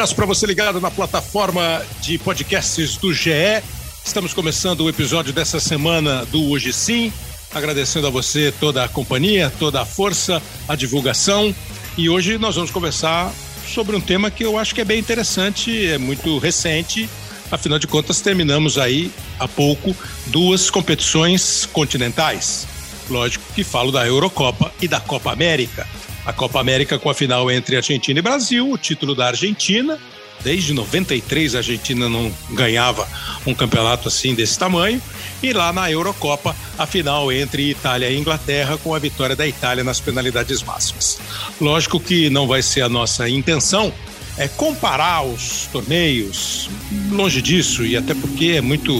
abraço para você ligado na plataforma de podcasts do GE. Estamos começando o episódio dessa semana do Hoje Sim. Agradecendo a você toda a companhia, toda a força, a divulgação. E hoje nós vamos conversar sobre um tema que eu acho que é bem interessante, é muito recente. Afinal de contas, terminamos aí há pouco duas competições continentais. Lógico que falo da Eurocopa e da Copa América. A Copa América com a final entre Argentina e Brasil, o título da Argentina. Desde 93 a Argentina não ganhava um campeonato assim desse tamanho. E lá na Eurocopa, a final entre Itália e Inglaterra, com a vitória da Itália nas penalidades máximas. Lógico que não vai ser a nossa intenção é comparar os torneios, longe disso, e até porque é muito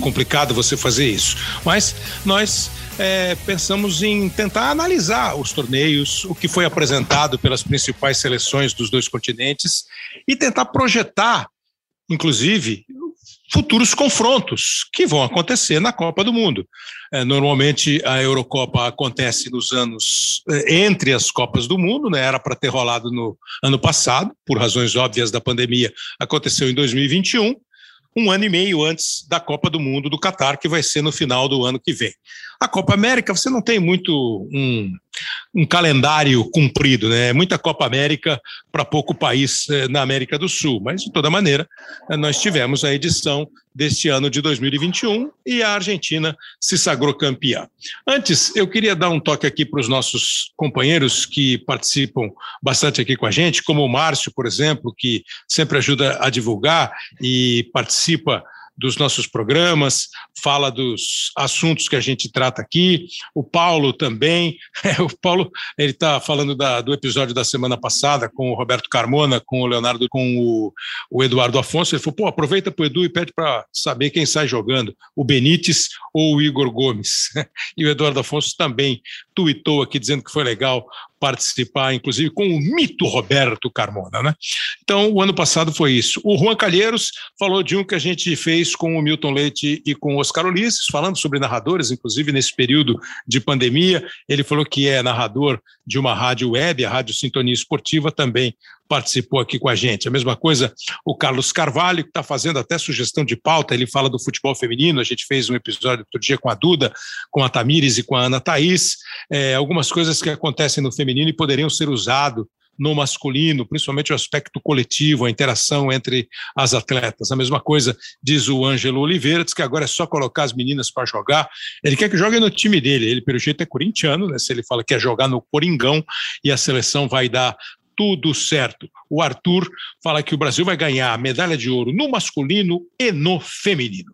complicado você fazer isso. Mas nós é, pensamos em tentar analisar os torneios, o que foi apresentado pelas principais seleções dos dois continentes e tentar projetar, inclusive, futuros confrontos que vão acontecer na Copa do Mundo. É, normalmente a Eurocopa acontece nos anos é, entre as Copas do Mundo, né? Era para ter rolado no ano passado, por razões óbvias da pandemia, aconteceu em 2021 um ano e meio antes da Copa do Mundo do Catar, que vai ser no final do ano que vem. A Copa América, você não tem muito um, um calendário cumprido, né? É muita Copa América para pouco país eh, na América do Sul, mas de toda maneira, eh, nós tivemos a edição deste ano de 2021 e a Argentina se sagrou campeã. Antes, eu queria dar um toque aqui para os nossos companheiros que participam bastante aqui com a gente, como o Márcio, por exemplo, que sempre ajuda a divulgar e participa dos nossos programas, fala dos assuntos que a gente trata aqui. O Paulo também. É, o Paulo ele está falando da, do episódio da semana passada com o Roberto Carmona, com o Leonardo, com o, o Eduardo Afonso. Ele falou: pô, aproveita para o Edu e pede para saber quem sai jogando, o Benítez ou o Igor Gomes. E o Eduardo Afonso também tuitou aqui dizendo que foi legal participar, inclusive, com o mito Roberto Carmona, né? Então, o ano passado foi isso. O Juan Calheiros falou de um que a gente fez com o Milton Leite e com o Oscar Ulisses, falando sobre narradores, inclusive nesse período de pandemia. Ele falou que é narrador de uma rádio web, a Rádio Sintonia Esportiva, também participou aqui com a gente. A mesma coisa o Carlos Carvalho, que está fazendo até sugestão de pauta, ele fala do futebol feminino, a gente fez um episódio outro dia com a Duda, com a Tamires e com a Ana Thaís, é, algumas coisas que acontecem no feminino e poderiam ser usadas no masculino, principalmente o aspecto coletivo, a interação entre as atletas. A mesma coisa diz o Ângelo Oliveira, diz que agora é só colocar as meninas para jogar. Ele quer que joguem no time dele. Ele, pelo jeito, é corintiano, né? Se ele fala que quer jogar no Coringão e a seleção vai dar tudo certo. O Arthur fala que o Brasil vai ganhar a medalha de ouro no masculino e no feminino.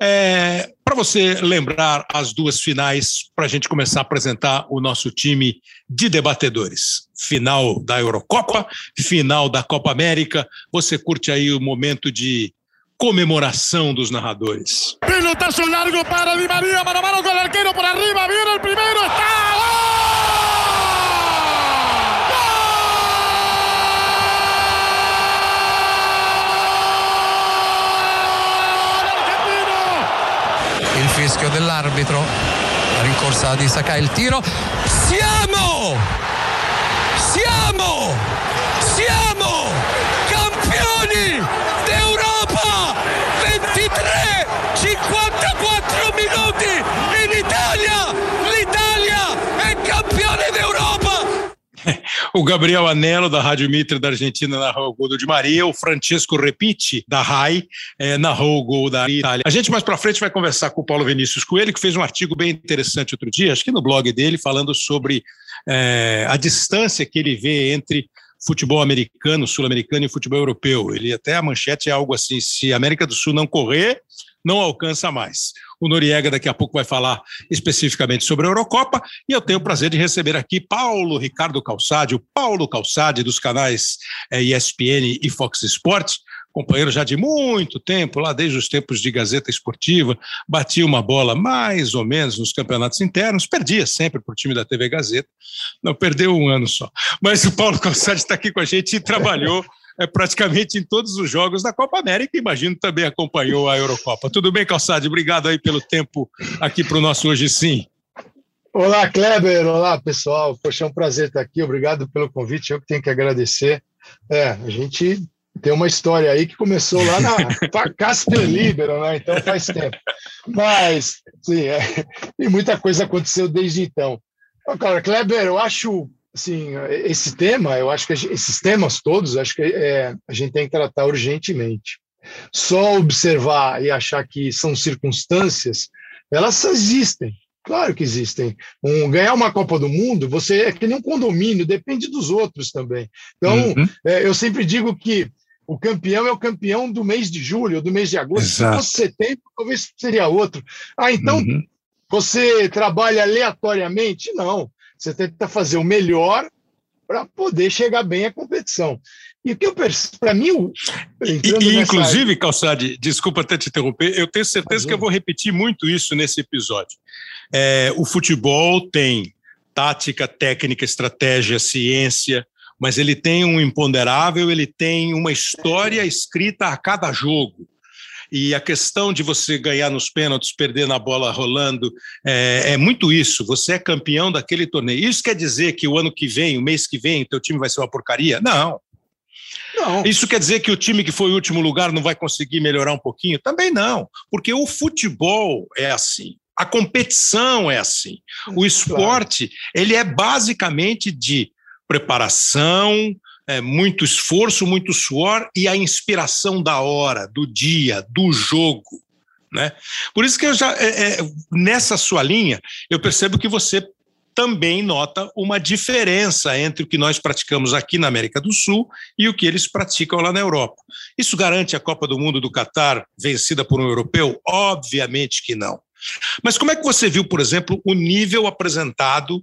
É, para você lembrar as duas finais, para a gente começar a apresentar o nosso time de debatedores. Final da Eurocopa, final da Copa América. Você curte aí o momento de comemoração dos narradores. Pilotazo largo para Di Maria, mano a mano com o arqueiro por arriba, viene o primeiro, está! Fischio dell'arbitro, la rincorsa di Sakai, il tiro. Siamo! Siamo! O Gabriel Anelo, da Rádio Mitre da Argentina, narrou o gol do Di Maria. O Francesco Repite, da RAI, é, narrou o gol da Itália. A gente mais para frente vai conversar com o Paulo Vinícius Coelho, que fez um artigo bem interessante outro dia, acho que no blog dele, falando sobre é, a distância que ele vê entre futebol americano, sul-americano e futebol europeu. Ele até a manchete é algo assim: se a América do Sul não correr, não alcança mais. O Noriega daqui a pouco vai falar especificamente sobre a Eurocopa e eu tenho o prazer de receber aqui Paulo Ricardo Calçade, o Paulo Calçade dos canais ESPN e Fox Sports, companheiro já de muito tempo, lá desde os tempos de Gazeta Esportiva, batia uma bola mais ou menos nos campeonatos internos, perdia sempre para o time da TV Gazeta, não perdeu um ano só. Mas o Paulo Calçade está aqui com a gente e trabalhou é, praticamente em todos os jogos da Copa América. Imagino também acompanhou a Eurocopa. Tudo bem, Calçade? Obrigado aí pelo tempo aqui para o nosso Hoje Sim. Olá, Kleber. Olá, pessoal. Poxa, é um prazer estar aqui. Obrigado pelo convite. Eu que tenho que agradecer. É, a gente tem uma história aí que começou lá na Castelíbero, né? Então faz tempo. Mas, sim, é, e muita coisa aconteceu desde então. Cara, Kleber, eu acho, assim, esse tema, eu acho que esses temas todos, acho que é, a gente tem que tratar urgentemente. Só observar e achar que são circunstâncias, elas existem. Claro que existem. Um, ganhar uma Copa do Mundo, você é que nem um condomínio, depende dos outros também. Então, uhum. é, eu sempre digo que o campeão é o campeão do mês de julho, do mês de agosto. Exato. Se fosse setembro, talvez seria outro. Ah, então uhum. você trabalha aleatoriamente? Não. Você tenta fazer o melhor para poder chegar bem à competição. E o que eu percebo, para mim. E, e inclusive, área... Calçade, desculpa até te interromper, eu tenho certeza que eu vou repetir muito isso nesse episódio. É, o futebol tem tática, técnica, estratégia, ciência, mas ele tem um imponderável, ele tem uma história escrita a cada jogo. E a questão de você ganhar nos pênaltis, perder na bola rolando, é, é, muito isso. Você é campeão daquele torneio. Isso quer dizer que o ano que vem, o mês que vem, o teu time vai ser uma porcaria? Não. Não. Isso quer dizer que o time que foi o último lugar não vai conseguir melhorar um pouquinho? Também não, porque o futebol é assim. A competição é assim. O esporte, claro. ele é basicamente de preparação, é, muito esforço, muito suor e a inspiração da hora, do dia, do jogo. Né? Por isso que eu já, é, é, nessa sua linha, eu percebo que você também nota uma diferença entre o que nós praticamos aqui na América do Sul e o que eles praticam lá na Europa. Isso garante a Copa do Mundo do Catar vencida por um europeu? Obviamente que não. Mas como é que você viu, por exemplo, o nível apresentado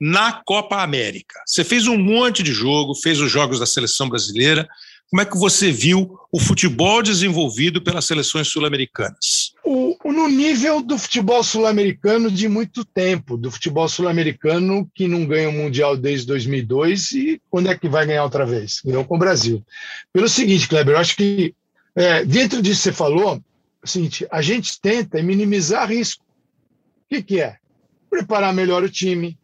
na Copa América. Você fez um monte de jogo, fez os jogos da seleção brasileira. Como é que você viu o futebol desenvolvido pelas seleções sul-americanas? no nível do futebol sul-americano de muito tempo, do futebol sul-americano que não ganha o Mundial desde 2002 e quando é que vai ganhar outra vez? Ganhou com o Brasil. Pelo seguinte, Kleber, eu acho que é, dentro disso que você falou, é o seguinte, a gente tenta minimizar risco. O que, que é? Preparar melhor o time,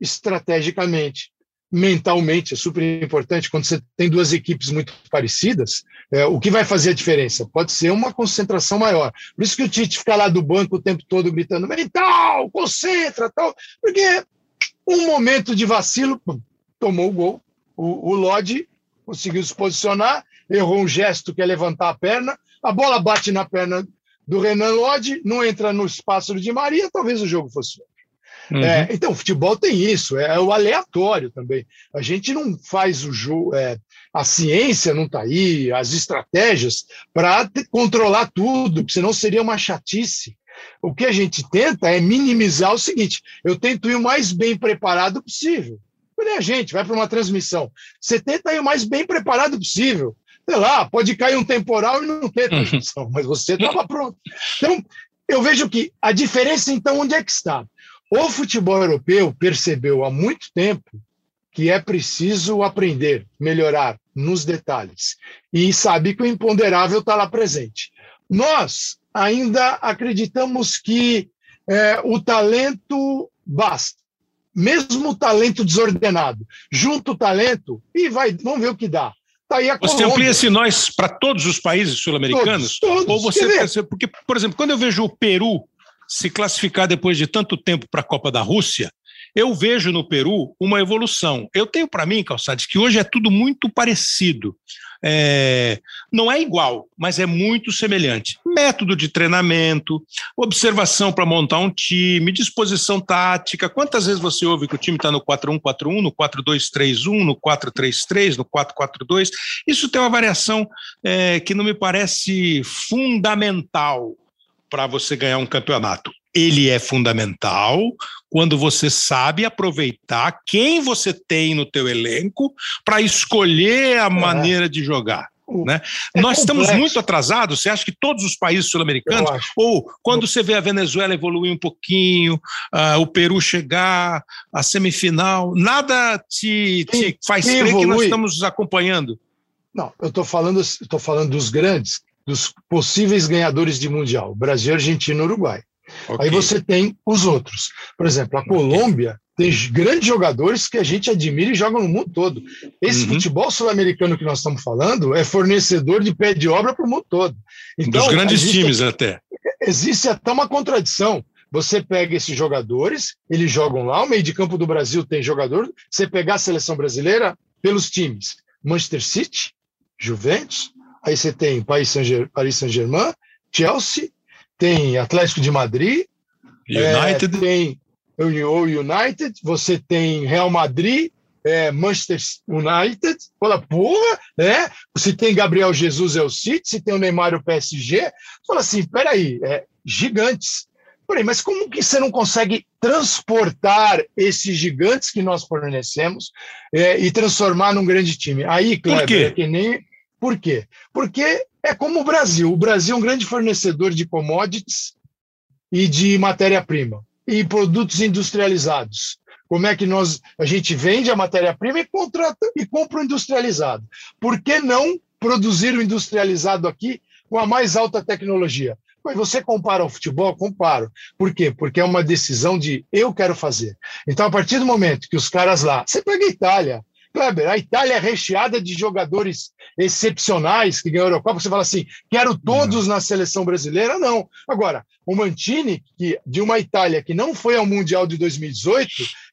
estrategicamente, mentalmente, é super importante. Quando você tem duas equipes muito parecidas, é, o que vai fazer a diferença? Pode ser uma concentração maior. Por isso que o Tite fica lá do banco o tempo todo gritando: mental, concentra, tal, porque um momento de vacilo, tomou o gol. O, o Lodge conseguiu se posicionar, errou um gesto que é levantar a perna, a bola bate na perna do Renan Lodge, não entra no espaço de Maria, talvez o jogo fosse. Uhum. É, então, o futebol tem isso, é, é, o aleatório também. A gente não faz o jogo, é, a ciência não está aí, as estratégias para controlar tudo, senão seria uma chatice. O que a gente tenta é minimizar o seguinte: eu tento ir o mais bem preparado possível. Nem a gente vai para uma transmissão. Você tenta ir o mais bem preparado possível. Sei lá, pode cair um temporal e não ter uhum. transmissão, uhum. mas você estava pronto. Então, eu vejo que a diferença, então, onde é que está? O futebol europeu percebeu há muito tempo que é preciso aprender, melhorar nos detalhes, e sabe que o imponderável está lá presente. Nós ainda acreditamos que é, o talento basta, mesmo o talento desordenado, junto o talento e vai, vamos ver o que dá. Tá aí a você amplia esse nós para todos os países sul-americanos? Todos, todos. Ou você, porque, por exemplo, quando eu vejo o Peru se classificar depois de tanto tempo para a Copa da Rússia, eu vejo no Peru uma evolução. Eu tenho para mim, Calçades, que hoje é tudo muito parecido. É, não é igual, mas é muito semelhante. Método de treinamento, observação para montar um time, disposição tática. Quantas vezes você ouve que o time está no 4-1-4-1, no 4-2-3-1, no 4-3-3, no 4-4-2? Isso tem uma variação é, que não me parece fundamental para você ganhar um campeonato. Ele é fundamental quando você sabe aproveitar quem você tem no teu elenco para escolher a é. maneira de jogar. Né? É Nós complexo. estamos muito atrasados. Você acha que todos os países sul-americanos, ou quando você vê a Venezuela evoluir um pouquinho, uh, o Peru chegar à semifinal, nada te, te faz crer que nós estamos acompanhando? Não, eu estou falando, estou falando dos grandes dos possíveis ganhadores de Mundial, Brasil, Argentina e Uruguai. Okay. Aí você tem os outros. Por exemplo, a Colômbia tem grandes jogadores que a gente admira e jogam no mundo todo. Esse uhum. futebol sul-americano que nós estamos falando é fornecedor de pé de obra para o mundo todo. Então, Dos grandes existe, times até. Existe até uma contradição. Você pega esses jogadores, eles jogam lá, o meio de campo do Brasil tem jogador. Você pegar a seleção brasileira pelos times: Manchester City, Juventus, aí você tem Paris Saint-Germain, Chelsea, tem Atlético de Madrid, United. É, tem o United, você tem Real Madrid, é, Manchester United, fala, porra, né? Você tem Gabriel Jesus é o City, você tem o Neymar o PSG, fala assim, peraí, é, gigantes. Porém, mas como que você não consegue transportar esses gigantes que nós fornecemos é, e transformar num grande time? Aí, Kleber, Por quê? É que nem... Por quê? Porque é como o Brasil. O Brasil é um grande fornecedor de commodities e de matéria-prima e produtos industrializados. Como é que nós a gente vende a matéria-prima e contrata e compra o industrializado? Por que não produzir o industrializado aqui com a mais alta tecnologia? Pois você compara o futebol? Comparo. Por quê? Porque é uma decisão de eu quero fazer. Então, a partir do momento que os caras lá, você pega a Itália, Kleber, a Itália é recheada de jogadores excepcionais que ganham a Eurocopa. Você fala assim, quero todos na seleção brasileira? Não. Agora, o Mantini, que, de uma Itália que não foi ao Mundial de 2018,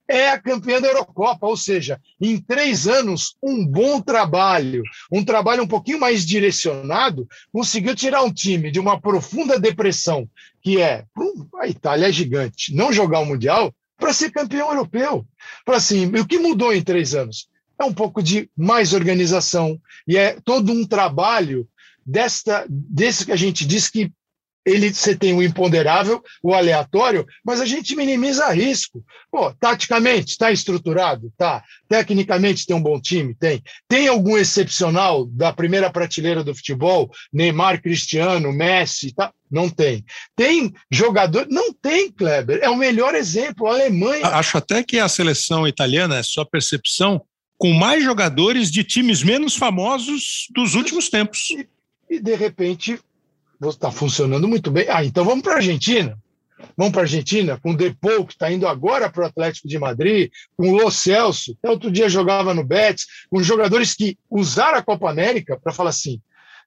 é a campeã da Eurocopa, ou seja, em três anos, um bom trabalho, um trabalho um pouquinho mais direcionado, conseguiu tirar um time de uma profunda depressão, que é a Itália é gigante, não jogar o Mundial, para ser campeão europeu. Para assim, o que mudou em três anos? É um pouco de mais organização e é todo um trabalho desta desse que a gente diz que ele você tem o imponderável, o aleatório, mas a gente minimiza risco. Pô, taticamente está estruturado, tá. Tecnicamente tem um bom time, tem. Tem algum excepcional da primeira prateleira do futebol, Neymar, Cristiano, Messi, tá? Não tem. Tem jogador, não tem, Kleber. É o melhor exemplo, a Alemanha. Acho até que a seleção italiana, é sua percepção, com mais jogadores de times menos famosos dos últimos tempos. E, e de repente, está funcionando muito bem. Ah, então vamos para a Argentina. Vamos para a Argentina com o Depou, que está indo agora para o Atlético de Madrid, com o Lo Celso, que outro dia jogava no Betis, com jogadores que usaram a Copa América para falar assim: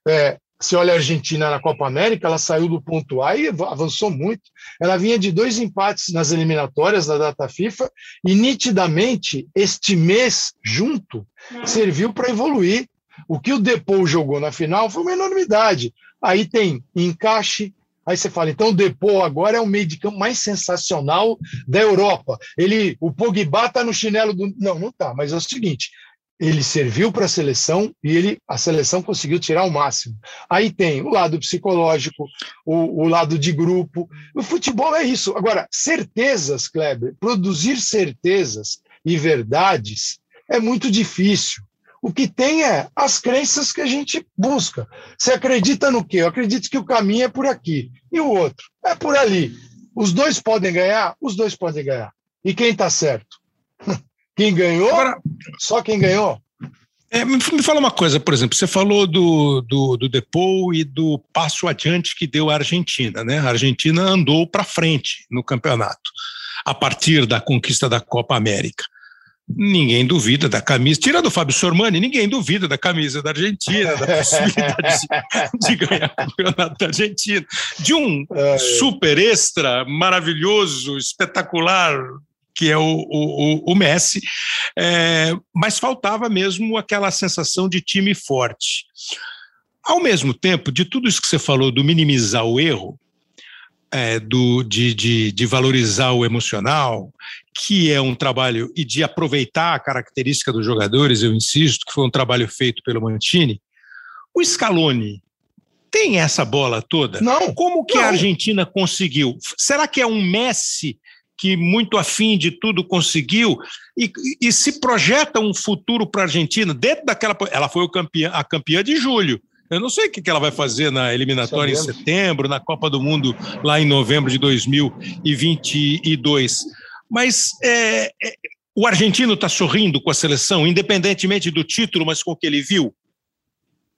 é, se olha a Argentina na Copa América, ela saiu do ponto A e avançou muito. Ela vinha de dois empates nas eliminatórias da data FIFA e nitidamente este mês junto serviu para evoluir. O que o Depou jogou na final foi uma enormidade. Aí tem encaixe, Aí você fala, então o Depô agora é o meio de campo mais sensacional da Europa. Ele, o Pogba está no chinelo do. Não, não está, mas é o seguinte: ele serviu para a seleção e ele, a seleção conseguiu tirar o máximo. Aí tem o lado psicológico, o, o, lado de grupo. O futebol é isso. Agora, certezas, Kleber, produzir certezas e verdades é muito difícil. O que tem é as crenças que a gente busca. Você acredita no quê? Eu acredito que o caminho é por aqui. E o outro? É por ali. Os dois podem ganhar? Os dois podem ganhar. E quem está certo? Quem ganhou? Agora, só quem ganhou. É, me fala uma coisa, por exemplo, você falou do, do, do Depou e do passo adiante que deu a Argentina, né? A Argentina andou para frente no campeonato a partir da conquista da Copa América. Ninguém duvida da camisa, tirando o Fábio Sormani, ninguém duvida da camisa da Argentina, da possibilidade de, de ganhar o campeonato da Argentina, de um super extra maravilhoso, espetacular que é o, o, o Messi, é, mas faltava mesmo aquela sensação de time forte. Ao mesmo tempo, de tudo isso que você falou, do minimizar o erro, é, do, de, de, de, valorizar o emocional, que é um trabalho, e de aproveitar a característica dos jogadores, eu insisto, que foi um trabalho feito pelo Mantini, o Scaloni tem essa bola toda? Não. Como que não. a Argentina conseguiu? Será que é um Messi que muito afim de tudo conseguiu e, e se projeta um futuro para a Argentina dentro daquela. Ela foi campeã, a campeã de julho. Eu não sei o que ela vai fazer na eliminatória Sabemos. em setembro, na Copa do Mundo lá em novembro de 2022. Mas é, é, o argentino está sorrindo com a seleção, independentemente do título, mas com o que ele viu?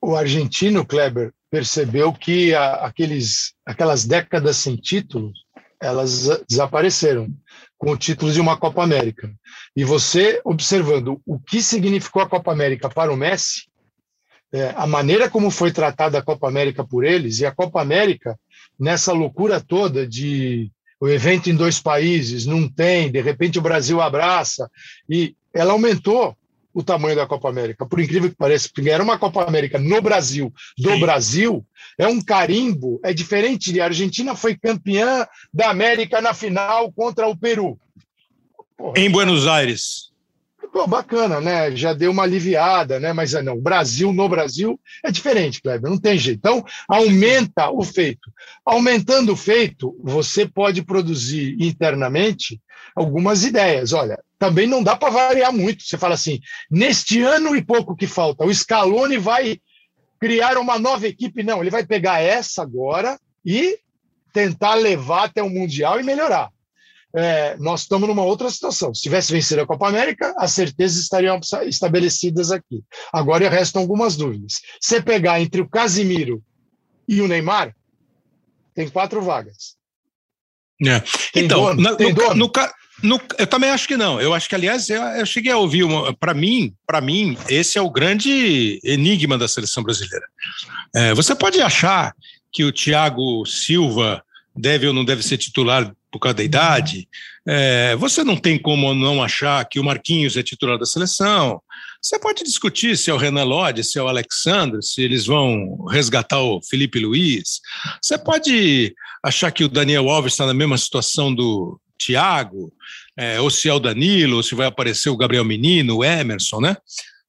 O argentino, Kleber, percebeu que a, aqueles, aquelas décadas sem títulos elas desapareceram. com o título de uma Copa América. E você observando o que significou a Copa América para o Messi, é, a maneira como foi tratada a Copa América por eles, e a Copa América, nessa loucura toda de o evento em dois países, não tem, de repente o Brasil abraça, e ela aumentou o tamanho da Copa América, por incrível que pareça, porque era uma Copa América no Brasil, do Sim. Brasil, é um carimbo, é diferente de a Argentina foi campeã da América na final contra o Peru. Porra, em Buenos Aires. Pô, bacana, né? Já deu uma aliviada, né? Mas é, não, Brasil no Brasil é diferente, Kleber, não tem jeito. Então, aumenta o feito. Aumentando o feito, você pode produzir internamente algumas ideias. Olha, também não dá para variar muito. Você fala assim, neste ano e pouco que falta, o Scaloni vai criar uma nova equipe. Não, ele vai pegar essa agora e tentar levar até o Mundial e melhorar é, nós estamos numa outra situação. Se tivesse vencido a Copa América, as certezas estariam estabelecidas aqui. Agora restam algumas dúvidas. Se pegar entre o Casimiro e o Neymar, tem quatro vagas. É. Então, dono? No, no, no, eu também acho que não. Eu acho que, aliás, eu, eu cheguei a ouvir para mim, para mim, esse é o grande enigma da seleção brasileira. É, você pode achar que o Thiago Silva deve ou não deve ser titular por causa da idade. É, você não tem como não achar que o Marquinhos é titular da seleção. Você pode discutir se é o Renan Lodge, se é o Alexandre, se eles vão resgatar o Felipe Luiz. Você pode achar que o Daniel Alves está na mesma situação do Thiago, é, ou se é o Danilo, ou se vai aparecer o Gabriel Menino, o Emerson, né?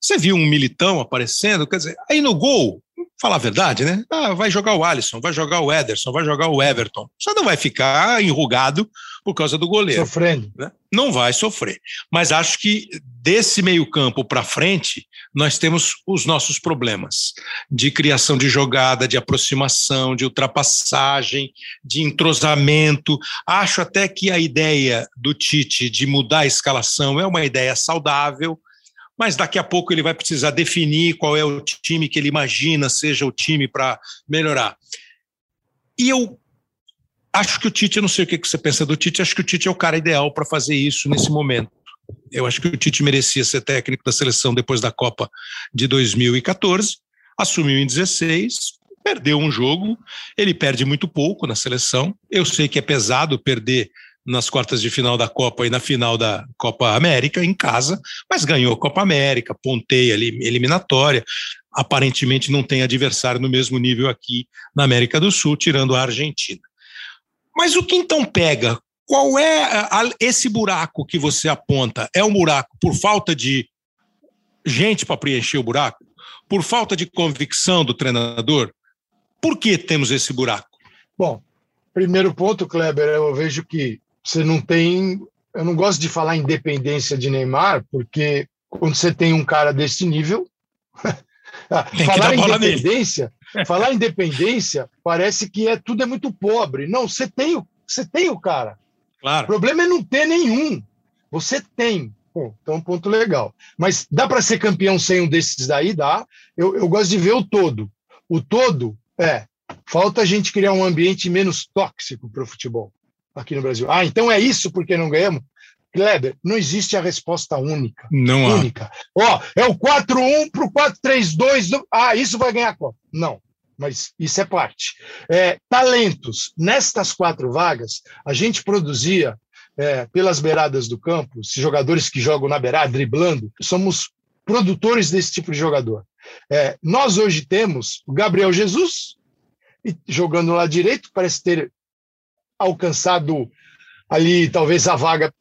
Você viu um militão aparecendo, quer dizer, aí no gol, falar a verdade, né? Ah, vai jogar o Alisson, vai jogar o Ederson, vai jogar o Everton. Você não vai ficar enrugado por causa do goleiro. Sofrendo. Né? Não vai sofrer. Mas acho que desse meio-campo para frente, nós temos os nossos problemas de criação de jogada, de aproximação, de ultrapassagem, de entrosamento. Acho até que a ideia do Tite de mudar a escalação é uma ideia saudável mas daqui a pouco ele vai precisar definir qual é o time que ele imagina seja o time para melhorar. E eu acho que o Tite, eu não sei o que você pensa do Tite, acho que o Tite é o cara ideal para fazer isso nesse momento. Eu acho que o Tite merecia ser técnico da seleção depois da Copa de 2014, assumiu em 16, perdeu um jogo, ele perde muito pouco na seleção. Eu sei que é pesado perder nas quartas de final da Copa e na final da Copa América em casa, mas ganhou a Copa América, ponteia ali, eliminatória. Aparentemente não tem adversário no mesmo nível aqui na América do Sul, tirando a Argentina. Mas o que então pega? Qual é esse buraco que você aponta? É um buraco por falta de gente para preencher o buraco? Por falta de convicção do treinador? Por que temos esse buraco? Bom, primeiro ponto, Kleber, eu vejo que você não tem. Eu não gosto de falar independência de Neymar, porque quando você tem um cara desse nível. falar independência, falar independência parece que é tudo é muito pobre. Não, você tem o, você tem o cara. Claro. O problema é não ter nenhum. Você tem. Bom, então, um ponto legal. Mas dá para ser campeão sem um desses daí? Dá. Eu, eu gosto de ver o todo. O todo é. Falta a gente criar um ambiente menos tóxico para o futebol aqui no Brasil. Ah, então é isso porque não ganhamos? Kleber, não existe a resposta única. Não há. Única. Ó, é o 4-1 para o 4-3-2. Ah, isso vai ganhar a Copa. Não, mas isso é parte. É, talentos. Nestas quatro vagas, a gente produzia é, pelas beiradas do campo, jogadores que jogam na beirada, driblando, somos produtores desse tipo de jogador. É, nós hoje temos o Gabriel Jesus, jogando lá direito, parece ter alcançado ali talvez a vaga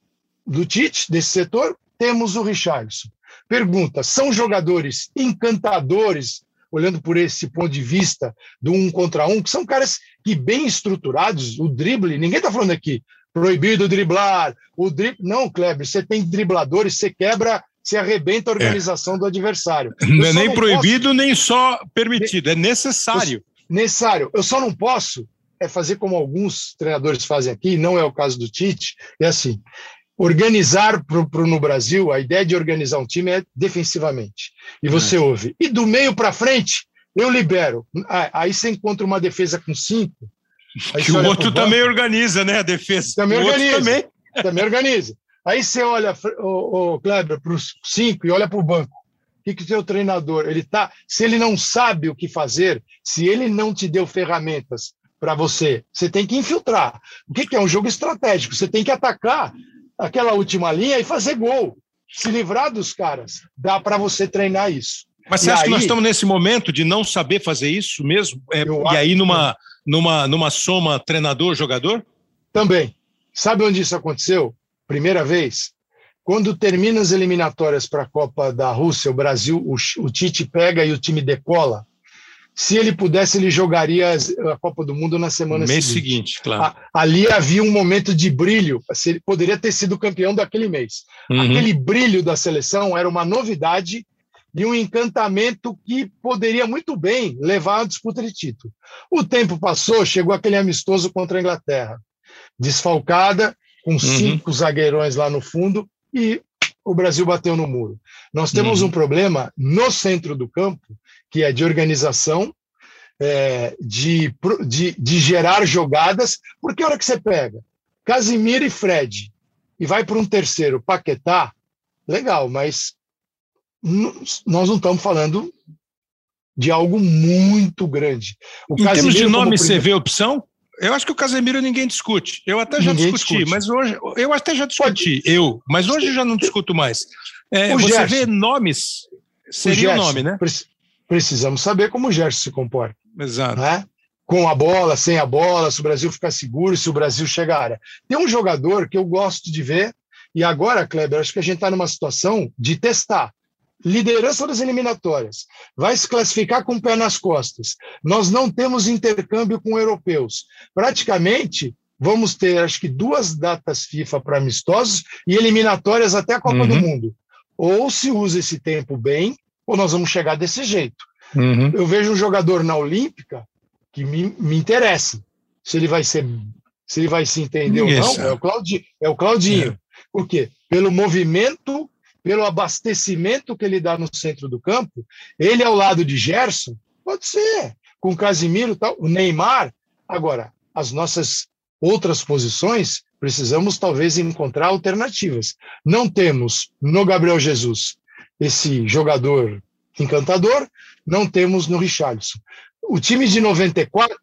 do Tite desse setor, temos o Richardson. Pergunta: são jogadores encantadores, olhando por esse ponto de vista do um contra um, que são caras que bem estruturados, o drible, ninguém está falando aqui, proibido driblar, o drible. Não, Kleber, você tem dribladores, você quebra, você arrebenta a organização é. do adversário. não é nem não proibido, posso... nem só permitido, é necessário. Eu, necessário. Eu só não posso é fazer como alguns treinadores fazem aqui, não é o caso do Tite, é assim, organizar pro, pro, no Brasil, a ideia de organizar um time é defensivamente. E você é. ouve, e do meio para frente, eu libero. Aí você encontra uma defesa com cinco. que o outro também organiza, né? A defesa. Também o organiza. Também. Também organiza. Aí você olha, o, o Kleber, para os cinco e olha para o banco. O que, que o seu treinador, ele tá, se ele não sabe o que fazer, se ele não te deu ferramentas para você, você tem que infiltrar. O que, que é um jogo estratégico? Você tem que atacar aquela última linha e fazer gol, se livrar dos caras. Dá para você treinar isso. Mas você e acha aí, que nós estamos nesse momento de não saber fazer isso mesmo? É, e aí numa, numa, numa soma treinador-jogador? Também. Sabe onde isso aconteceu? Primeira vez? Quando termina as eliminatórias para a Copa da Rússia, o Brasil, o, o, Tite pega e o time decola. Se ele pudesse, ele jogaria a Copa do Mundo na semana mês seguinte. seguinte claro. A, ali havia um momento de brilho. Se ele poderia ter sido campeão daquele mês. Uhum. Aquele brilho da seleção era uma novidade e um encantamento que poderia muito bem levar à disputa de título. O tempo passou, chegou aquele amistoso contra a Inglaterra, desfalcada, com uhum. cinco zagueirões lá no fundo, e o Brasil bateu no muro. Nós temos uhum. um problema no centro do campo, que é de organização, é, de, de, de gerar jogadas, porque a hora que você pega Casimiro e Fred e vai para um terceiro, Paquetá, legal, mas nós não estamos falando de algo muito grande. O em Casimiro, termos de nome, você vê opção? Eu acho que o Casemiro ninguém discute. Eu até já ninguém discuti, discute. mas hoje eu até já discuti, Pode. eu, mas hoje eu já não discuto mais. É, você Gerson, vê nomes, seria o, Gerson, o nome, né? Precisamos saber como o Gerson se comporta. Exato. Né? Com a bola, sem a bola, se o Brasil ficar seguro, se o Brasil chega à área. Tem um jogador que eu gosto de ver, e agora, Kleber, acho que a gente está numa situação de testar liderança das eliminatórias, vai se classificar com o pé nas costas. Nós não temos intercâmbio com europeus. Praticamente, vamos ter, acho que, duas datas FIFA para amistosos e eliminatórias até a Copa uhum. do Mundo. Ou se usa esse tempo bem, ou nós vamos chegar desse jeito. Uhum. Eu vejo um jogador na Olímpica que me, me interessa. Se ele vai ser, se ele vai se entender ou não, é o Claudinho. É o Claudinho. É. Por quê? Pelo movimento pelo abastecimento que ele dá no centro do campo, ele ao lado de Gerson, pode ser, com Casimiro tal, o Neymar. Agora, as nossas outras posições, precisamos talvez encontrar alternativas. Não temos no Gabriel Jesus esse jogador encantador, não temos no Richarlison. O time de 94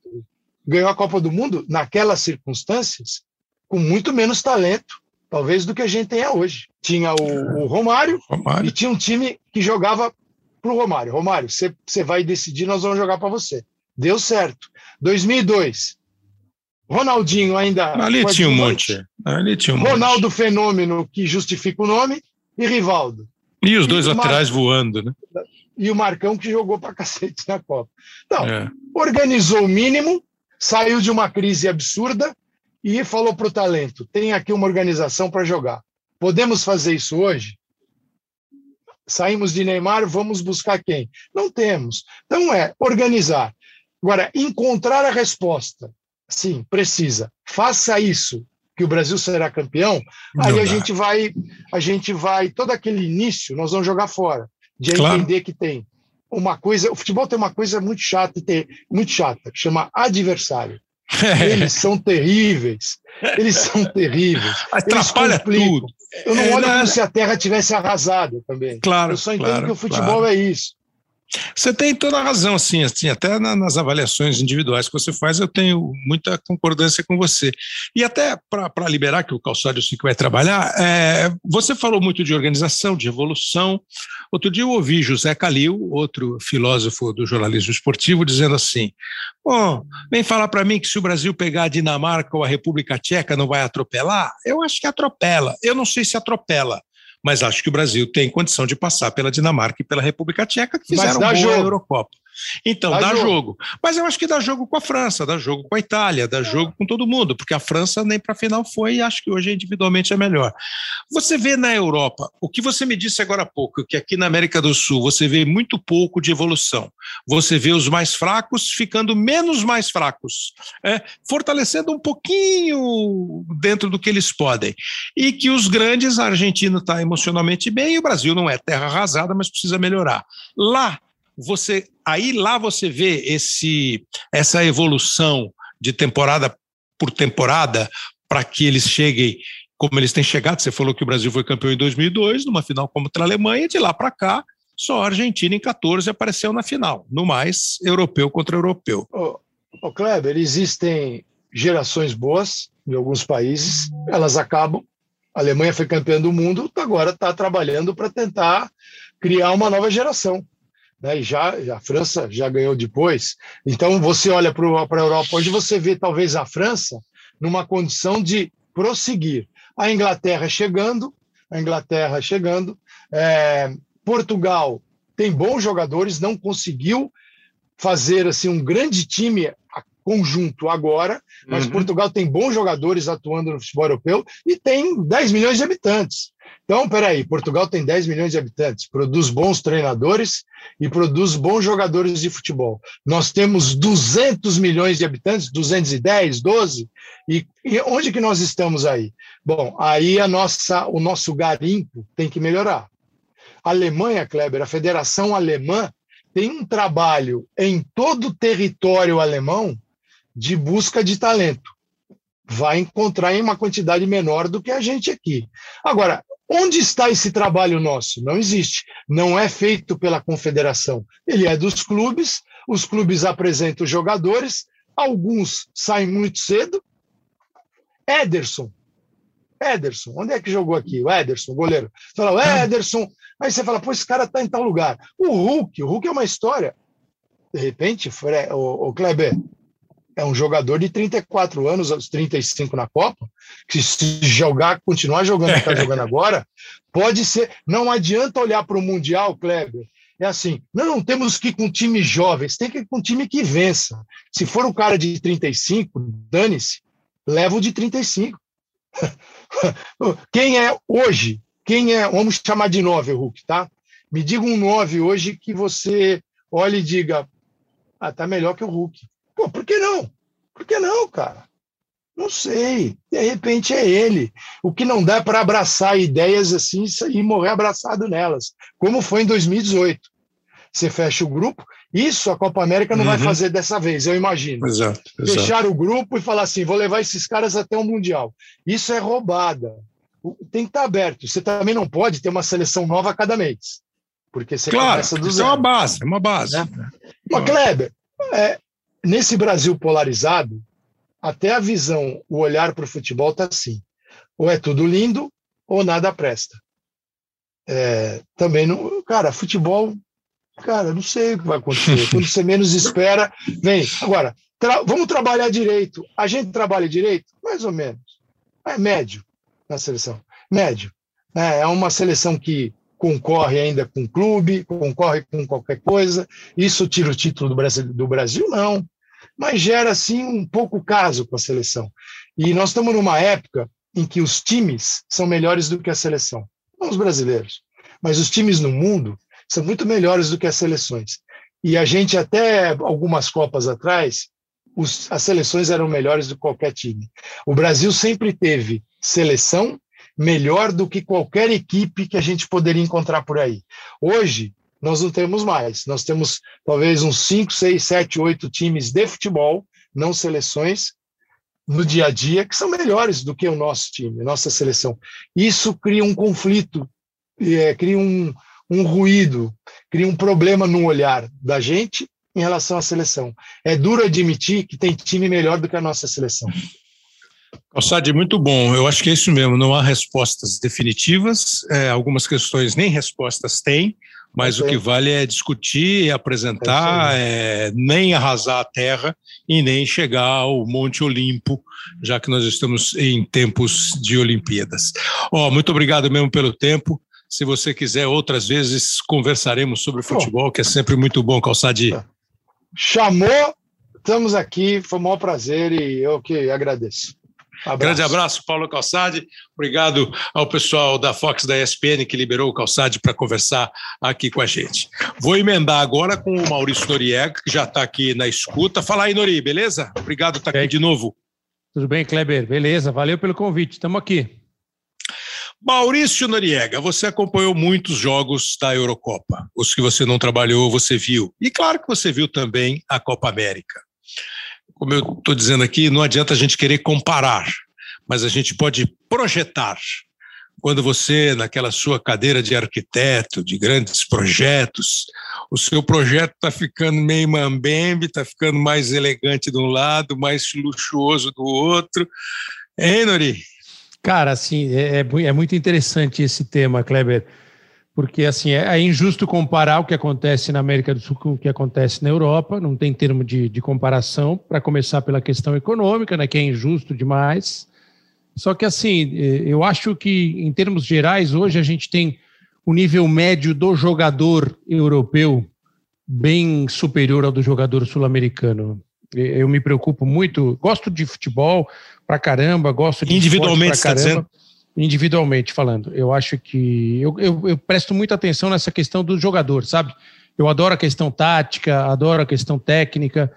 ganhou a Copa do Mundo naquelas circunstâncias com muito menos talento talvez do que a gente tenha hoje. Tinha o, o Romário, Romário, e tinha um time que jogava para o Romário. Romário, você vai decidir, nós vamos jogar para você. Deu certo. 2002, Ronaldinho ainda. Ali tinha um monte. Ali tinha um Ronaldo monte. Fenômeno, que justifica o nome, e Rivaldo. E os dois e laterais Mar... voando, né? E o Marcão, que jogou para cacete na Copa. Então, é. organizou o mínimo, saiu de uma crise absurda, e falou para o talento: tem aqui uma organização para jogar. Podemos fazer isso hoje? Saímos de Neymar, vamos buscar quem? Não temos. Então é organizar. Agora, encontrar a resposta. Sim, precisa. Faça isso, que o Brasil será campeão. Não aí dá. a gente vai, a gente vai, todo aquele início, nós vamos jogar fora. De claro. entender que tem uma coisa. O futebol tem uma coisa muito chata, muito chata, chama adversário. Eles são terríveis. Eles são terríveis. Atrapalha tudo. Eu não é, olho como se a Terra tivesse arrasado também. Claro. Eu só entendo claro, que o futebol claro. é isso. Você tem toda a razão, assim, assim até nas avaliações individuais que você faz, eu tenho muita concordância com você. E até para liberar, que o Calçado que vai trabalhar, é, você falou muito de organização, de evolução. Outro dia eu ouvi José Calil, outro filósofo do jornalismo esportivo, dizendo assim: Bom, vem falar para mim que se o Brasil pegar a Dinamarca ou a República Tcheca não vai atropelar? Eu acho que atropela. Eu não sei se atropela mas acho que o Brasil tem condição de passar pela Dinamarca e pela República Tcheca, que fizeram boa jogo. Eurocopa. Então, dá, dá jogo. jogo. Mas eu acho que dá jogo com a França, dá jogo com a Itália, dá é. jogo com todo mundo, porque a França nem para a final foi e acho que hoje individualmente é melhor. Você vê na Europa, o que você me disse agora há pouco, que aqui na América do Sul você vê muito pouco de evolução. Você vê os mais fracos ficando menos mais fracos, é, fortalecendo um pouquinho dentro do que eles podem. E que os grandes, a Argentina está emocionalmente bem e o Brasil não é terra arrasada, mas precisa melhorar. Lá, você aí lá você vê esse essa evolução de temporada por temporada para que eles cheguem como eles têm chegado. Você falou que o Brasil foi campeão em 2002, numa final contra a Alemanha, de lá para cá, só a Argentina em 14 apareceu na final. No mais, europeu contra europeu. Ô, Kleber, existem gerações boas em alguns países, elas acabam. A Alemanha foi campeã do mundo, agora está trabalhando para tentar criar uma nova geração. Né? E já, a França já ganhou depois. Então você olha para a Europa hoje, você vê talvez a França numa condição de prosseguir. A Inglaterra chegando, a Inglaterra chegando, é, Portugal tem bons jogadores, não conseguiu fazer assim um grande time conjunto agora, mas uhum. Portugal tem bons jogadores atuando no futebol europeu e tem 10 milhões de habitantes. Então, peraí, Portugal tem 10 milhões de habitantes, produz bons treinadores e produz bons jogadores de futebol. Nós temos 200 milhões de habitantes, 210, 12, e, e onde que nós estamos aí? Bom, aí a nossa, o nosso garimpo tem que melhorar. A Alemanha, Kleber, a Federação Alemã tem um trabalho em todo o território alemão de busca de talento. Vai encontrar em uma quantidade menor do que a gente aqui. Agora, onde está esse trabalho nosso? Não existe. Não é feito pela confederação. Ele é dos clubes, os clubes apresentam os jogadores, alguns saem muito cedo. Ederson. Ederson, onde é que jogou aqui? O Ederson, goleiro. Fala, o Ederson. Aí você fala, pô, esse cara está em tal lugar. O Hulk, o Hulk é uma história. De repente, o Kleber, é um jogador de 34 anos, aos 35 na Copa, que se jogar, continuar jogando que está jogando agora, pode ser. Não adianta olhar para o Mundial, Kleber. É assim, não, temos que ir com times jovens, tem que ir com um time que vença. Se for um cara de 35, dane-se, leva o de 35. Quem é hoje? Quem é, vamos chamar de 9, Hulk, tá? Me diga um 9 hoje que você olhe e diga, ah, tá melhor que o Hulk. Pô, por que não? Por que não, cara? Não sei. De repente é ele. O que não dá para abraçar ideias assim e morrer abraçado nelas, como foi em 2018. Você fecha o grupo. Isso a Copa América não uhum. vai fazer dessa vez, eu imagino. Exato, exato. Fechar o grupo e falar assim: vou levar esses caras até o Mundial. Isso é roubada. Tem que estar aberto. Você também não pode ter uma seleção nova a cada mês. Porque você claro, começa do zero. é uma base, é uma base. Né? Mas, Kleber, é, nesse Brasil polarizado, até a visão, o olhar para o futebol está assim: ou é tudo lindo ou nada presta. É, também não, cara, futebol, cara, não sei o que vai acontecer. Quando você menos espera, vem. Agora, tra vamos trabalhar direito. A gente trabalha direito, mais ou menos. É médio na seleção, médio. É, é uma seleção que concorre ainda com o clube, concorre com qualquer coisa. Isso tira o título do Brasil? Do Brasil não mas gera assim um pouco caso com a seleção. E nós estamos numa época em que os times são melhores do que a seleção, não os brasileiros, mas os times no mundo são muito melhores do que as seleções. E a gente até algumas copas atrás, os, as seleções eram melhores do que qualquer time. O Brasil sempre teve seleção melhor do que qualquer equipe que a gente poderia encontrar por aí. Hoje, nós não temos mais. Nós temos talvez uns 5, 6, 7, 8 times de futebol, não seleções, no dia a dia, que são melhores do que o nosso time, nossa seleção. Isso cria um conflito, é, cria um, um ruído, cria um problema no olhar da gente em relação à seleção. É duro admitir que tem time melhor do que a nossa seleção. Calçade, muito bom. Eu acho que é isso mesmo. Não há respostas definitivas. É, algumas questões nem respostas têm mas o que vale é discutir e apresentar, é, nem arrasar a terra e nem chegar ao Monte Olimpo, já que nós estamos em tempos de Olimpíadas. Oh, muito obrigado mesmo pelo tempo. Se você quiser, outras vezes conversaremos sobre futebol, que é sempre muito bom, Calçade. Tá. Chamou, estamos aqui, foi um maior prazer e eu que agradeço. Abraço. Grande abraço, Paulo Calçade. Obrigado ao pessoal da Fox da ESPN que liberou o Calçade para conversar aqui com a gente. Vou emendar agora com o Maurício Noriega, que já está aqui na escuta. Fala aí, Nori, beleza? Obrigado por estar tá aqui de novo. Tudo bem, Kleber? Beleza, valeu pelo convite. Estamos aqui. Maurício Noriega, você acompanhou muitos jogos da Eurocopa. Os que você não trabalhou, você viu. E claro que você viu também a Copa América como eu estou dizendo aqui, não adianta a gente querer comparar, mas a gente pode projetar. Quando você, naquela sua cadeira de arquiteto, de grandes projetos, o seu projeto está ficando meio mambembe, está ficando mais elegante de um lado, mais luxuoso do outro. Hein, Nori? Cara, assim, é, é, é muito interessante esse tema, Kleber porque assim é, é, injusto comparar o que acontece na América do Sul com o que acontece na Europa, não tem termo de, de comparação, para começar pela questão econômica, né, que é injusto demais. Só que assim, é, eu acho que em termos gerais, hoje a gente tem o nível médio do jogador europeu bem superior ao do jogador sul-americano. Eu me preocupo muito, gosto de futebol pra caramba, gosto de individualmente pra caramba individualmente falando. Eu acho que eu, eu, eu, presto muita atenção nessa questão do jogador, sabe? Eu adoro a questão tática, adoro a questão técnica,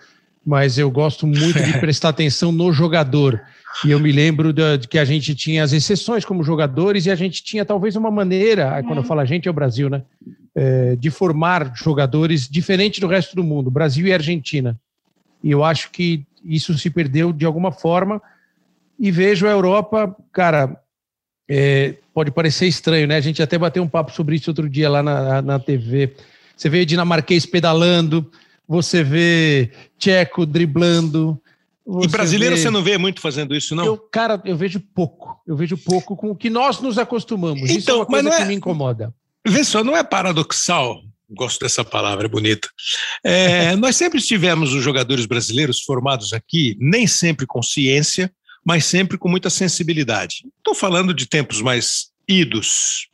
mas eu gosto muito de prestar atenção no jogador. E eu me lembro de, de, que a gente tinha as exceções como jogadores e a gente tinha talvez uma maneira, quando eu falo a gente é o Brasil, né? É, de formar jogadores diferente do resto do mundo, Brasil e Argentina. E eu acho que isso se perdeu de alguma forma. E vejo a Europa, cara, é, pode parecer estranho, né? A gente até bateu um papo sobre isso outro dia lá na, na TV. Você vê dinamarquês pedalando, você vê tcheco driblando. e brasileiro vê... você não vê muito fazendo isso, não? Eu, cara, eu vejo pouco. Eu vejo pouco com o que nós nos acostumamos. Então, isso é uma coisa é... que me incomoda. Vê só, não é paradoxal gosto dessa palavra, é bonita. É, nós sempre tivemos os jogadores brasileiros formados aqui, nem sempre com ciência, mas sempre com muita sensibilidade. Estou falando de tempos mais idos.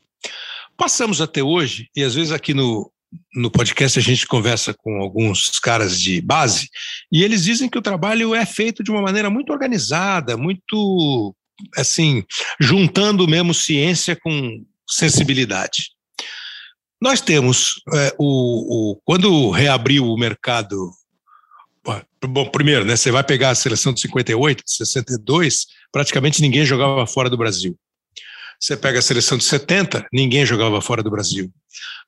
Passamos até hoje, e às vezes aqui no, no podcast a gente conversa com alguns caras de base, e eles dizem que o trabalho é feito de uma maneira muito organizada, muito, assim, juntando mesmo ciência com sensibilidade. Nós temos é, o, o, quando reabriu o mercado Bom, primeiro, né, você vai pegar a seleção de 58, de 62, praticamente ninguém jogava fora do Brasil. Você pega a seleção de 70, ninguém jogava fora do Brasil.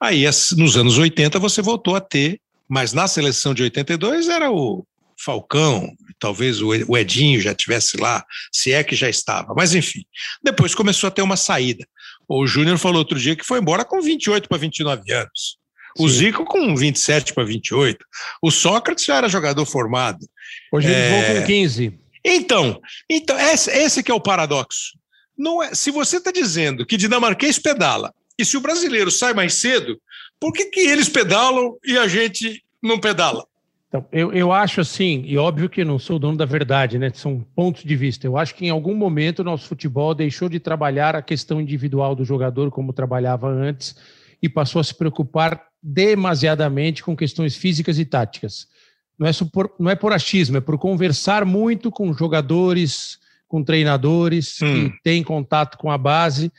Aí, nos anos 80, você voltou a ter, mas na seleção de 82 era o Falcão, talvez o Edinho já tivesse lá, se é que já estava. Mas, enfim, depois começou a ter uma saída. O Júnior falou outro dia que foi embora com 28 para 29 anos. O Zico com 27 para 28. O Sócrates já era jogador formado. Hoje eles é... vão com 15. Então, então esse, esse que é o paradoxo. Não é, se você está dizendo que dinamarquês pedala e se o brasileiro sai mais cedo, por que, que eles pedalam e a gente não pedala? Então, eu, eu acho assim, e óbvio que não sou dono da verdade, né? São pontos de vista. Eu acho que em algum momento o nosso futebol deixou de trabalhar a questão individual do jogador como trabalhava antes e passou a se preocupar demasiadamente com questões físicas e táticas. Não é, por, não é por achismo, é por conversar muito com jogadores, com treinadores hum. que têm contato com a base.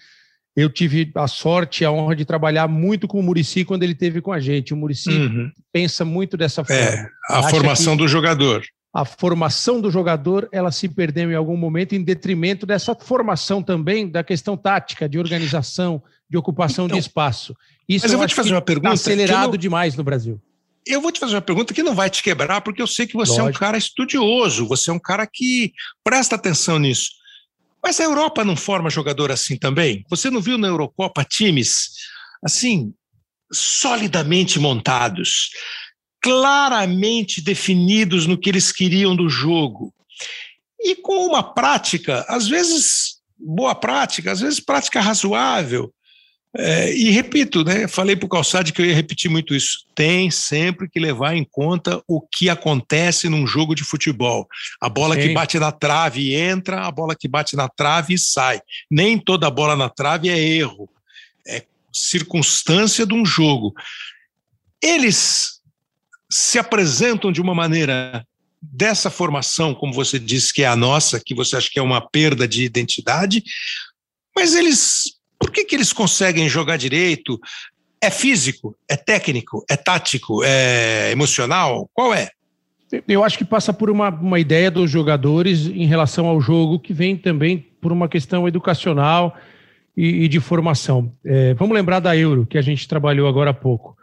Eu tive a sorte e a honra de trabalhar muito com o Murici quando ele teve com a gente. O Murici uhum. pensa muito dessa forma. É, a Acha formação do jogador. A formação do jogador ela se perdeu em algum momento em detrimento dessa formação também da questão tática, de organização, de ocupação então, de espaço. Isso mas eu, eu vou te fazer uma tá pergunta. Está acelerado não... demais no Brasil. Eu vou te fazer uma pergunta que não vai te quebrar, porque eu sei que você Lógico. é um cara estudioso, você é um cara que presta atenção nisso. Mas a Europa não forma jogador assim também? Você não viu na Eurocopa times assim, solidamente montados, claramente definidos no que eles queriam do jogo, e com uma prática, às vezes boa prática, às vezes prática razoável, é, e repito, né, falei para o Calçade que eu ia repetir muito isso. Tem sempre que levar em conta o que acontece num jogo de futebol. A bola Sim. que bate na trave entra, a bola que bate na trave sai. Nem toda bola na trave é erro, é circunstância de um jogo. Eles se apresentam de uma maneira dessa formação, como você disse que é a nossa, que você acha que é uma perda de identidade, mas eles por que, que eles conseguem jogar direito? É físico? É técnico? É tático? É emocional? Qual é? Eu acho que passa por uma, uma ideia dos jogadores em relação ao jogo, que vem também por uma questão educacional e, e de formação. É, vamos lembrar da Euro, que a gente trabalhou agora há pouco.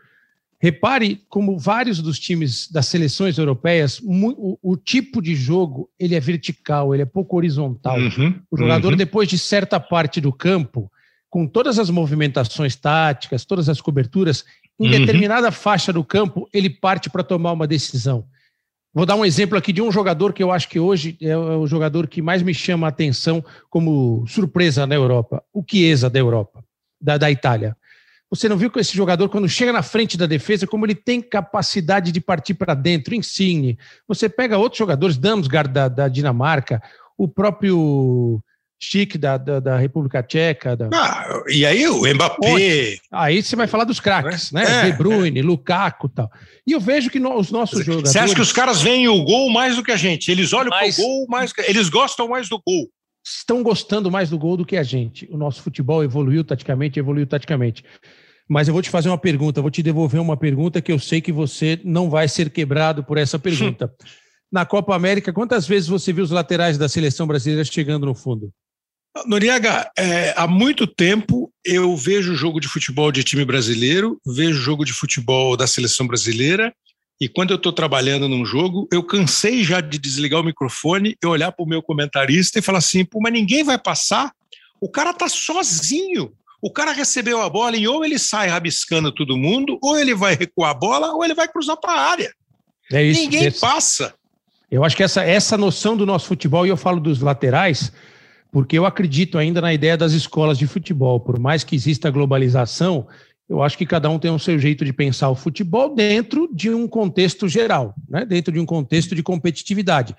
Repare como vários dos times das seleções europeias, o, o, tipo de jogo ele é vertical, ele é pouco horizontal. Uhum, o jogador, uhum. depois de certa parte do campo, com todas as movimentações táticas, todas as coberturas, em uhum. determinada faixa do campo, ele parte para tomar uma decisão. Vou dar um exemplo aqui de um jogador que eu acho que hoje é o jogador que mais me chama a atenção como surpresa na Europa, o Chiesa da Europa, da, da Itália. Você não viu que esse jogador, quando chega na frente da defesa, como ele tem capacidade de partir para dentro, Insigne. Você pega outros jogadores, Damsgaard da, da Dinamarca, o próprio Chic da, da, da, República Tcheca. Da... Ah, e aí o Mbappé. Aí você vai falar dos craques, né? É, De Bruyne, é. Lukaku e tal. E eu vejo que no, os nossos jogadores. Você acha que os caras veem o gol mais do que a gente? Eles olham para o gol mais. Eles gostam mais do gol. Estão gostando mais do gol do que a gente. O nosso futebol evoluiu taticamente, evoluiu taticamente. Mas eu vou te fazer uma pergunta, vou te devolver uma pergunta que eu sei que você não vai ser quebrado por essa pergunta. Na Copa América, quantas vezes você viu os laterais da seleção brasileira chegando no fundo? Noriega, é, há muito tempo eu vejo jogo de futebol de time brasileiro, vejo jogo de futebol da seleção brasileira, e quando eu estou trabalhando num jogo, eu cansei já de desligar o microfone e olhar para o meu comentarista e falar assim: pô, mas ninguém vai passar? O cara tá sozinho. O cara recebeu a bola e ou ele sai rabiscando todo mundo, ou ele vai recuar a bola, ou ele vai cruzar para a área. É isso, ninguém passa. Eu acho que essa, essa noção do nosso futebol, e eu falo dos laterais, porque eu acredito ainda na ideia das escolas de futebol. Por mais que exista globalização, eu acho que cada um tem um seu jeito de pensar o futebol dentro de um contexto geral, né? dentro de um contexto de competitividade.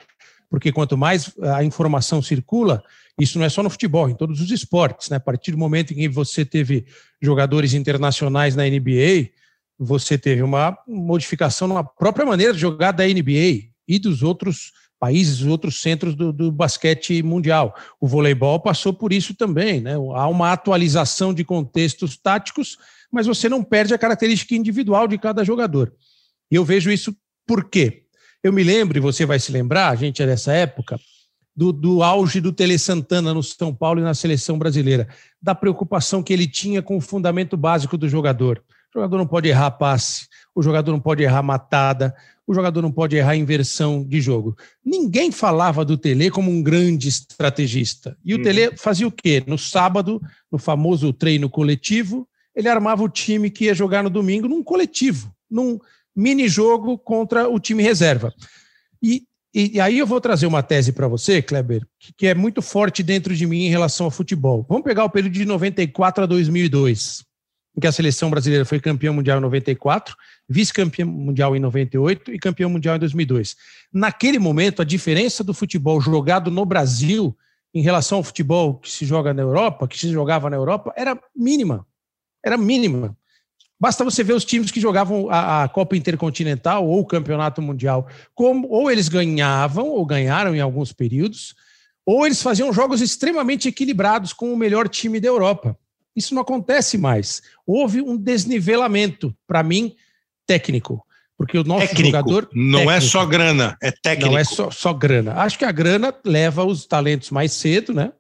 Porque quanto mais a informação circula, isso não é só no futebol, em todos os esportes. Né? A partir do momento em que você teve jogadores internacionais na NBA, você teve uma modificação na própria maneira de jogar da NBA e dos outros países, outros centros do, do, basquete mundial. O voleibol passou por isso também, né? Há uma atualização de contextos táticos, mas você não perde a característica individual de cada jogador. E eu vejo isso por quê? Eu me lembro, e você vai se lembrar, a gente é dessa época, do, do auge do Tele Santana no São Paulo e na seleção brasileira, da preocupação que ele tinha com o fundamento básico do jogador. O jogador não pode errar passe, o jogador não pode errar matada, o jogador não pode errar inversão de jogo. Ninguém falava do Tele como um grande estrategista. E o uhum. Tele fazia o quê? No sábado, no famoso treino coletivo, ele armava o time que ia jogar no domingo num coletivo, num mini jogo contra o time reserva. E, e, e aí eu vou trazer uma tese para você, Kleber, que, que é muito forte dentro de mim em relação ao futebol. Vamos pegar o período de 94 a 2002 em que a seleção brasileira foi campeã mundial em 94, vice-campeã mundial em 98 e campeã mundial em 2002. Naquele momento, a diferença do futebol jogado no Brasil em relação ao futebol que se joga na Europa, que se jogava na Europa, era mínima. Era mínima. Basta você ver os times que jogavam a, a Copa Intercontinental ou o Campeonato Mundial, como ou eles ganhavam ou ganharam em alguns períodos, ou eles faziam jogos extremamente equilibrados com o melhor time da Europa. Isso não acontece mais. Houve um desnivelamento, para mim, técnico. Porque o nosso técnico. jogador. Não técnico, é só grana, é técnico. Não é só, só grana. Acho que a grana leva os talentos mais cedo, né?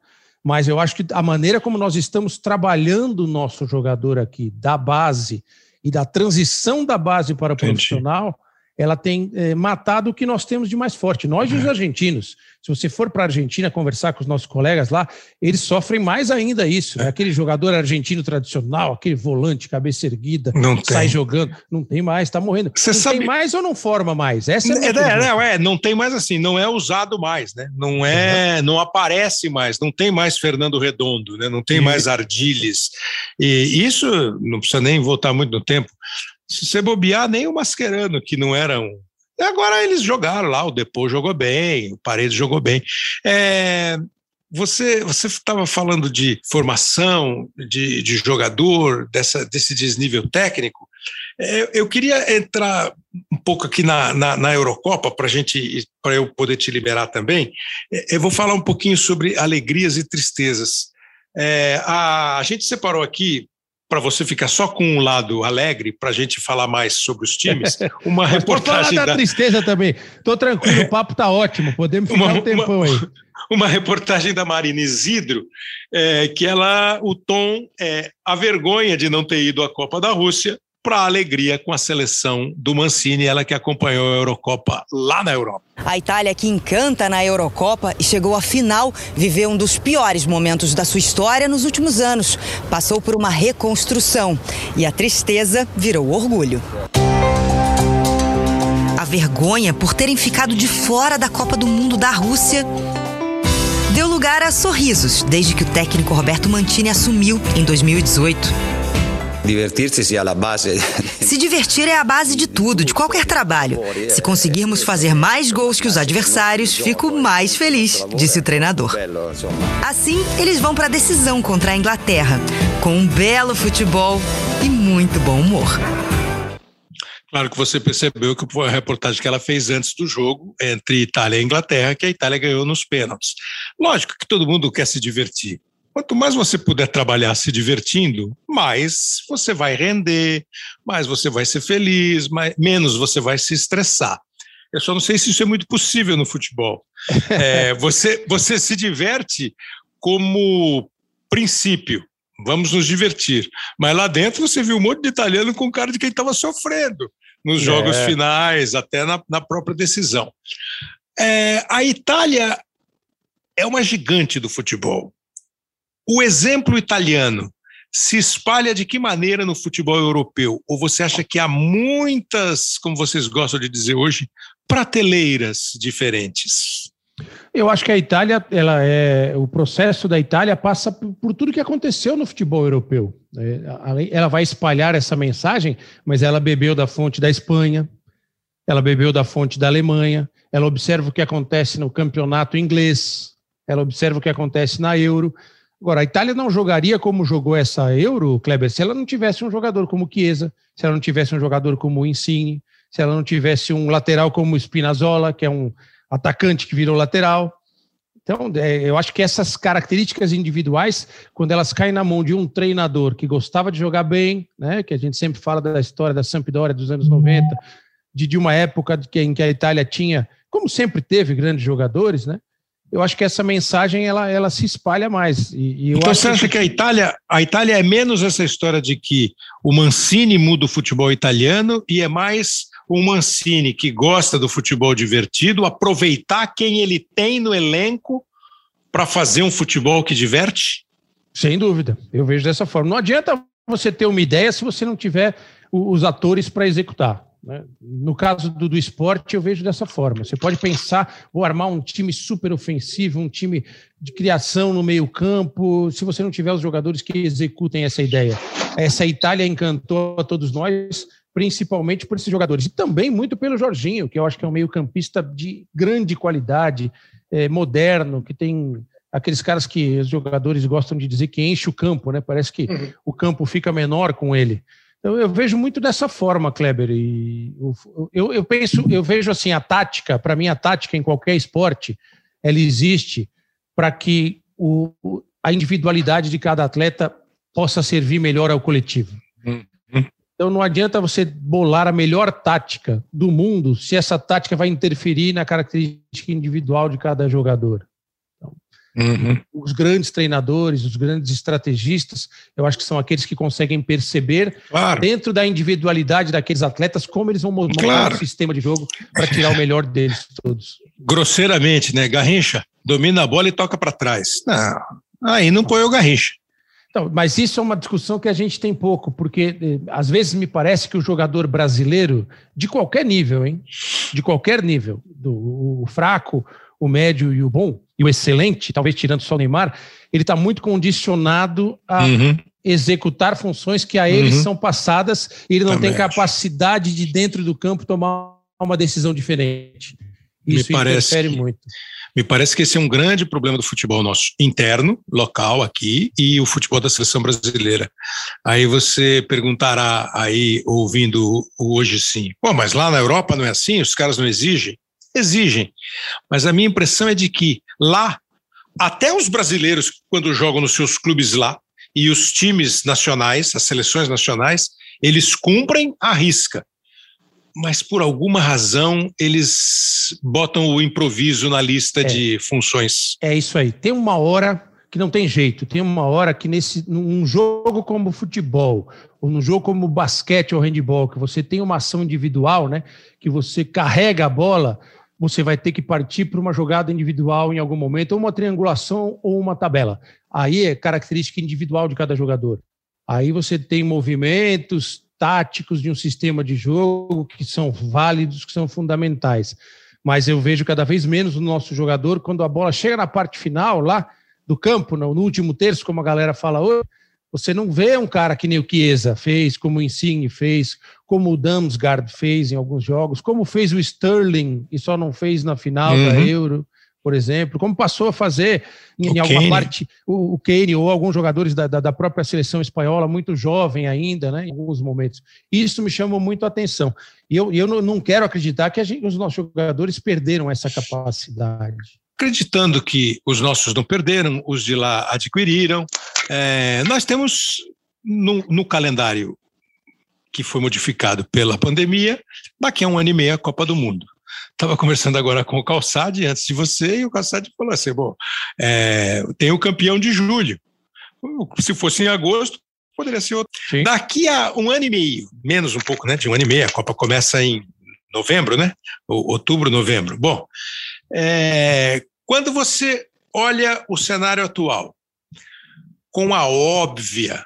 Mas eu acho que a maneira como nós estamos trabalhando o nosso jogador aqui, da base e da transição da base para o profissional, ela tem é, matado o que nós temos de mais forte. Nós e os é. argentinos. Se você for para a Argentina conversar com os nossos colegas lá, eles sofrem mais ainda isso. Né? Aquele jogador argentino tradicional, aquele volante, cabeça erguida, não sai tem. jogando. Não tem mais, está morrendo. Você não sabe... tem mais ou não forma mais? Essa é, é, não, é, não tem mais assim, não é usado mais, né? Não é, uhum. não aparece mais, não tem mais Fernando Redondo, né? Não tem mais Ardiles. E isso não precisa nem voltar muito no tempo se você bobear, nem o Mascherano, que não era um. E agora eles jogaram lá, o Depô jogou bem, o Paredes jogou bem. É, você estava falando de formação de, de jogador, dessa, desse desnível técnico. É, eu queria entrar um pouco aqui na, na, na Eurocopa para gente para eu poder te liberar também. É, eu vou falar um pouquinho sobre alegrias e tristezas. É, a, a gente separou aqui para você ficar só com um lado alegre, para a gente falar mais sobre os times, uma reportagem. Falar da, da tristeza também. Tô tranquilo, o papo tá ótimo, podemos ficar uma, um tempão uma, aí. Uma reportagem da Marina Isidro, é, que ela, o tom é a vergonha de não ter ido à Copa da Rússia, para alegria com a seleção do Mancini, ela que acompanhou a Eurocopa lá na Europa. A Itália que encanta na Eurocopa e chegou à final, viveu um dos piores momentos da sua história nos últimos anos. Passou por uma reconstrução e a tristeza virou orgulho. A vergonha por terem ficado de fora da Copa do Mundo da Rússia deu lugar a sorrisos desde que o técnico Roberto Mantini assumiu em 2018. Divertir-se é a base. Se divertir é a base de tudo, de qualquer trabalho. Se conseguirmos fazer mais gols que os adversários, fico mais feliz, disse o treinador. Assim, eles vão para a decisão contra a Inglaterra, com um belo futebol e muito bom humor. Claro que você percebeu que foi a reportagem que ela fez antes do jogo entre Itália e Inglaterra, que a Itália ganhou nos pênaltis. Lógico que todo mundo quer se divertir. Quanto mais você puder trabalhar se divertindo, mais você vai render, mais você vai ser feliz, mais, menos você vai se estressar. Eu só não sei se isso é muito possível no futebol. É, você, você se diverte como princípio. Vamos nos divertir. Mas lá dentro você viu um monte de italiano com cara de quem estava sofrendo nos jogos é. finais, até na, na própria decisão. É, a Itália é uma gigante do futebol. O exemplo italiano se espalha de que maneira no futebol europeu? Ou você acha que há muitas, como vocês gostam de dizer hoje, prateleiras diferentes? Eu acho que a Itália, ela é o processo da Itália passa por, por tudo que aconteceu no futebol europeu. É, ela vai espalhar essa mensagem, mas ela bebeu da fonte da Espanha, ela bebeu da fonte da Alemanha, ela observa o que acontece no campeonato inglês, ela observa o que acontece na Euro. Agora, a Itália não jogaria como jogou essa Euro, Kleber, se ela não tivesse um jogador como Chiesa, se ela não tivesse um jogador como Insigne, se ela não tivesse um lateral como Spinazzola, que é um atacante que virou lateral. Então, é, eu acho que essas características individuais, quando elas caem na mão de um treinador que gostava de jogar bem, né, que a gente sempre fala da história da Sampdoria dos anos 90, de, de uma época em que a Itália tinha, como sempre teve grandes jogadores, né, eu acho que essa mensagem ela, ela se espalha mais. E, e então você acha que... que a Itália, a Itália é menos essa história de que o Mancini muda o futebol italiano e é mais o Mancini que gosta do futebol divertido, aproveitar quem ele tem no elenco para fazer um futebol que diverte? Sem dúvida, eu vejo dessa forma. Não adianta você ter uma ideia se você não tiver os atores para executar. Né? No caso do, do, esporte, eu vejo dessa forma. Você pode pensar, vou armar um time super ofensivo, um time de criação no meio-campo, se você não tiver os jogadores que executem essa ideia. Essa Itália encantou a todos nós, principalmente por esses jogadores. E também muito pelo Jorginho, que eu acho que é um meio-campista de grande qualidade, é, moderno, que tem aqueles caras que os jogadores gostam de dizer que enche o campo, né? Parece que uhum. o campo fica menor com ele. Eu, eu vejo muito dessa forma, Kleber. E eu, eu penso, eu vejo assim a tática. Para mim, a tática em qualquer esporte, ela existe para que o, a individualidade de cada atleta possa servir melhor ao coletivo. Uhum. Então não adianta você bolar a melhor tática do mundo se essa tática vai interferir na característica individual de cada jogador. Uhum. Os grandes treinadores, os grandes estrategistas, eu acho que são aqueles que conseguem perceber claro. dentro da individualidade daqueles atletas como eles vão montar claro. um sistema de jogo para tirar o melhor deles todos. Grosseiramente, né? Garrincha domina a bola e toca para trás. Não, aí não põe o Garrincha. Então, mas isso é uma discussão que a gente tem pouco, porque eh, às vezes me parece que o jogador brasileiro, de qualquer nível, hein? De qualquer nível, do o fraco, o médio e o bom, e o excelente, talvez tirando só o Neymar, ele está muito condicionado a uhum. executar funções que a ele uhum. são passadas e ele não Também tem capacidade acho. de, dentro do campo, tomar uma decisão diferente. Isso me parece interfere que, muito. Me parece que esse é um grande problema do futebol nosso, interno, local aqui, e o futebol da seleção brasileira. Aí você perguntará aí, ouvindo o hoje sim, pô, mas lá na Europa não é assim? Os caras não exigem? Exigem. Mas a minha impressão é de que lá, até os brasileiros, quando jogam nos seus clubes lá, e os times nacionais, as seleções nacionais, eles cumprem a risca. Mas por alguma razão eles botam o improviso na lista é. de funções. É isso aí. Tem uma hora que não tem jeito. Tem uma hora que nesse num jogo como futebol, ou num jogo como basquete ou handball, que você tem uma ação individual, né? Que você carrega a bola, você vai ter que partir para uma jogada individual em algum momento, ou uma triangulação ou uma tabela. Aí é característica individual de cada jogador. Aí você tem movimentos táticos de um sistema de jogo que são válidos, que são fundamentais. Mas eu vejo cada vez menos o nosso jogador quando a bola chega na parte final lá do campo, no último terço, como a galera fala hoje, você não vê um cara que nem o Chiesa fez, como o Insigne fez, como o Damsgaard fez em alguns jogos, como fez o Sterling e só não fez na final uhum. da Euro, por exemplo, como passou a fazer em, em alguma parte o, o Kane ou alguns jogadores da, da, da, própria seleção espanhola, muito jovem ainda, né, em alguns momentos. Isso me chamou muito a atenção. E eu, eu não quero acreditar que gente, os nossos jogadores perderam essa capacidade acreditando que os nossos não perderam, os de lá adquiriram. É, nós temos no, no, calendário que foi modificado pela pandemia, daqui a um ano e meio a Copa do Mundo. Estava conversando agora com o Calçade antes de você, e o Calçade falou assim: bom, é, tem o campeão de julho. Se fosse em agosto, poderia ser outro. Sim. Daqui a um ano e meio, menos um pouco, né? De um ano e meio, a Copa começa em novembro, né? Outubro, novembro. Bom, é, quando você olha o cenário atual, com a óbvia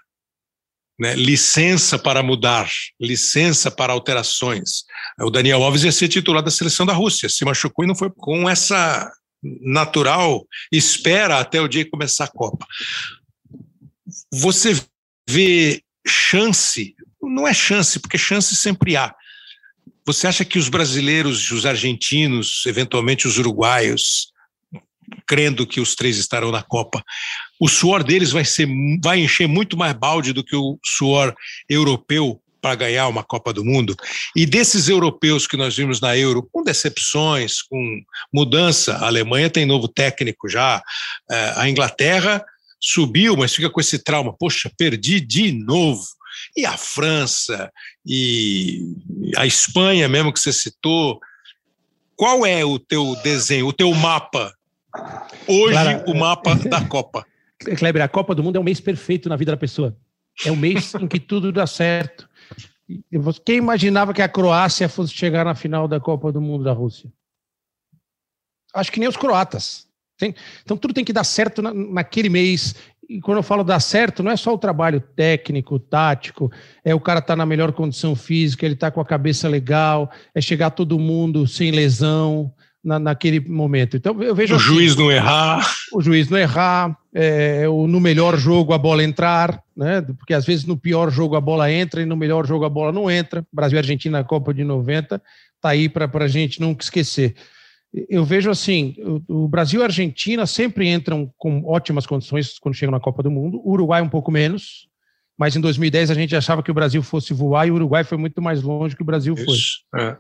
né, licença para mudar, licença para alterações. O Daniel Alves ia ser titular da seleção da Rússia, se machucou e não foi com essa natural espera até o dia que começar a Copa. Você vê chance, não é chance, porque chance sempre há, você acha que os brasileiros, os argentinos, eventualmente os uruguaios, crendo que os três estarão na Copa, o suor deles vai ser vai encher muito mais balde do que o suor europeu para ganhar uma Copa do Mundo. E desses europeus que nós vimos na Euro, com decepções, com mudança, a Alemanha tem novo técnico já, é, a Inglaterra subiu, mas fica com esse trauma, poxa, perdi de novo e a França, e a Espanha mesmo que você citou. Qual é o teu desenho, o teu mapa? Hoje, Clara, o mapa da Copa. Kleber, a Copa do Mundo é um mês perfeito na vida da pessoa. É um mês em que tudo dá certo. Quem imaginava que a Croácia fosse chegar na final da Copa do Mundo da Rússia? Acho que nem os croatas. Então tudo tem que dar certo naquele mês e quando eu falo dar certo, não é só o trabalho técnico, tático, é o cara estar tá na melhor condição física, ele está com a cabeça legal, é chegar todo mundo sem lesão na, naquele momento. Então eu vejo. O assim, juiz não errar. O juiz não errar, é, o, no melhor jogo a bola entrar, né? Porque às vezes no pior jogo a bola entra e no melhor jogo a bola não entra. Brasil e Argentina na Copa de 90, tá aí para a gente nunca esquecer eu vejo assim, o, Brasil e a Argentina sempre entram com ótimas condições quando chegam na Copa do Mundo, o Uruguai um pouco menos, mas em 2010 a gente achava que o Brasil fosse voar e o Uruguai foi muito mais longe que o Brasil foi. É.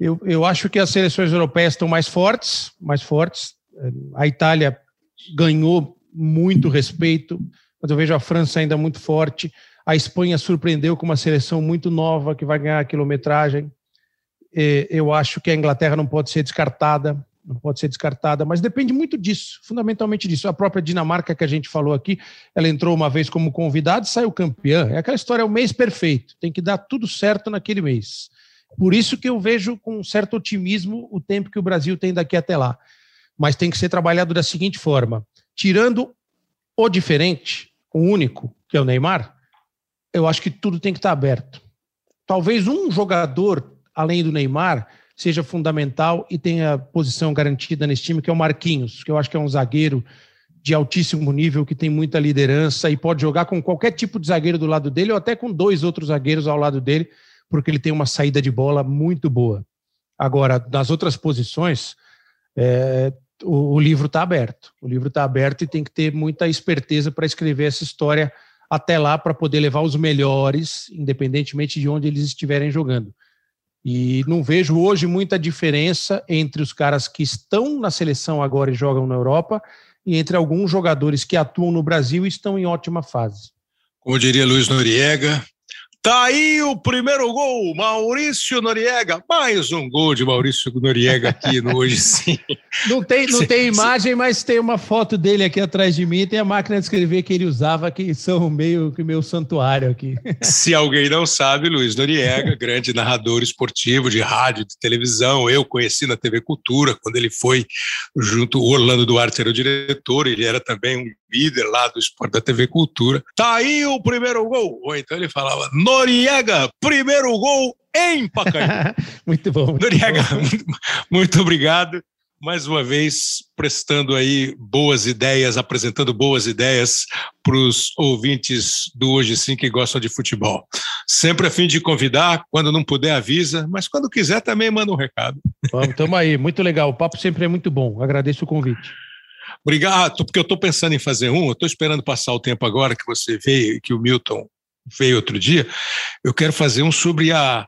Eu, eu acho que as seleções europeias estão mais fortes, mais fortes. A Itália ganhou muito respeito, mas eu vejo a França ainda muito forte. A Espanha surpreendeu com uma seleção muito nova que vai ganhar a quilometragem. É, eu acho que a Inglaterra não pode ser descartada, não pode ser descartada, mas depende muito disso, fundamentalmente disso. A própria Dinamarca que a gente falou aqui, ela entrou uma vez como convidada e saiu campeã. É aquela história, é o mês perfeito, tem que dar tudo certo naquele mês. Por isso que eu vejo com um certo otimismo o tempo que o Brasil tem daqui até lá. Mas tem que ser trabalhado da seguinte forma: tirando o diferente, o único, que é o Neymar, eu acho que tudo tem que estar aberto. Talvez um jogador além do Neymar, seja fundamental e tenha posição garantida nesse time, que é o Marquinhos, que eu acho que é um zagueiro de altíssimo nível, que tem muita liderança e pode jogar com qualquer tipo de zagueiro do lado dele ou até com dois outros zagueiros ao lado dele, porque ele tem uma saída de bola muito boa. Agora, nas outras posições, é, o, o, livro está aberto. O livro está aberto e tem que ter muita esperteza para escrever essa história até lá para poder levar os melhores, independentemente de onde eles estiverem jogando. E não vejo hoje muita diferença entre os caras que estão na seleção agora e jogam na Europa e entre alguns jogadores que atuam no Brasil e estão em ótima fase. Como diria Luiz Noriega, Tá aí o primeiro gol, Maurício Noriega. Mais um gol de Maurício Noriega aqui no Hoje Sim. Não tem, não tem imagem, mas tem uma foto dele aqui atrás de mim. Tem a máquina de escrever que ele usava, que são meio que meu santuário aqui. Se alguém não sabe, Luiz Noriega, grande narrador esportivo de rádio, de televisão. Eu conheci na TV Cultura, quando ele foi junto, o Orlando Duarte era o diretor, ele era também um líder lá do esporte da TV Cultura. Tá aí o primeiro gol. Ou então ele falava, Noriega, primeiro gol em Pacaembu. muito bom. Muito Noriega, bom. Muito, muito obrigado. Mais uma vez, prestando aí boas ideias, apresentando boas ideias para os ouvintes do Hoje Sim que gostam de futebol. Sempre a fim de convidar, quando não puder, avisa, mas quando quiser também manda um recado. Vamos, tamo aí, muito legal. O papo sempre é muito bom. Agradeço o convite. Obrigado, porque eu estou pensando em fazer um, eu estou esperando passar o tempo agora que você veio, que o Milton veio outro dia. Eu quero fazer um sobre a,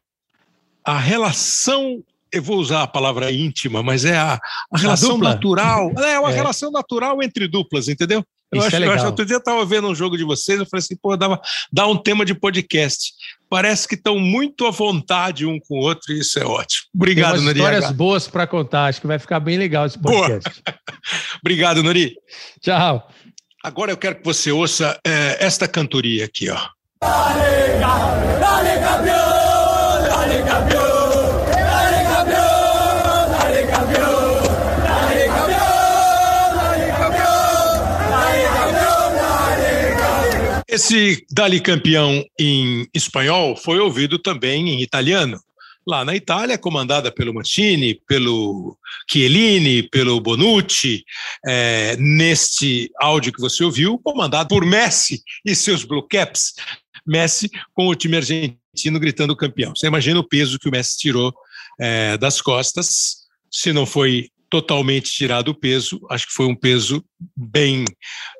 a relação. Eu vou usar a palavra íntima, mas é a, a relação dupla? natural. É uma É. relação natural entre duplas, entendeu? Eu Isso acho, é eu acho- legal. outro dia eu estava vendo um jogo de vocês, eu falei assim, pô, dava, dá um tema de podcast. Parece que estão muito à vontade um com o outro, e isso é ótimo. Tem Obrigado, umas Noriega. histórias boas para contar. Acho que vai ficar bem legal esse podcast. Obrigado, Nori. Tchau. Agora eu quero que você ouça eh, esta cantoria aqui, ó. Esse Dali Campeão em espanhol foi ouvido também em italiano. Lá na Itália, comandada pelo Mancini, pelo Chiellini, pelo Bonucci, é, neste áudio que você ouviu, comandado por Messi e seus Blue Caps. Messi com o time argentino gritando campeão. Você imagina o peso que o Messi tirou é, das costas. Se não foi totalmente tirado o peso, acho que foi um peso bem.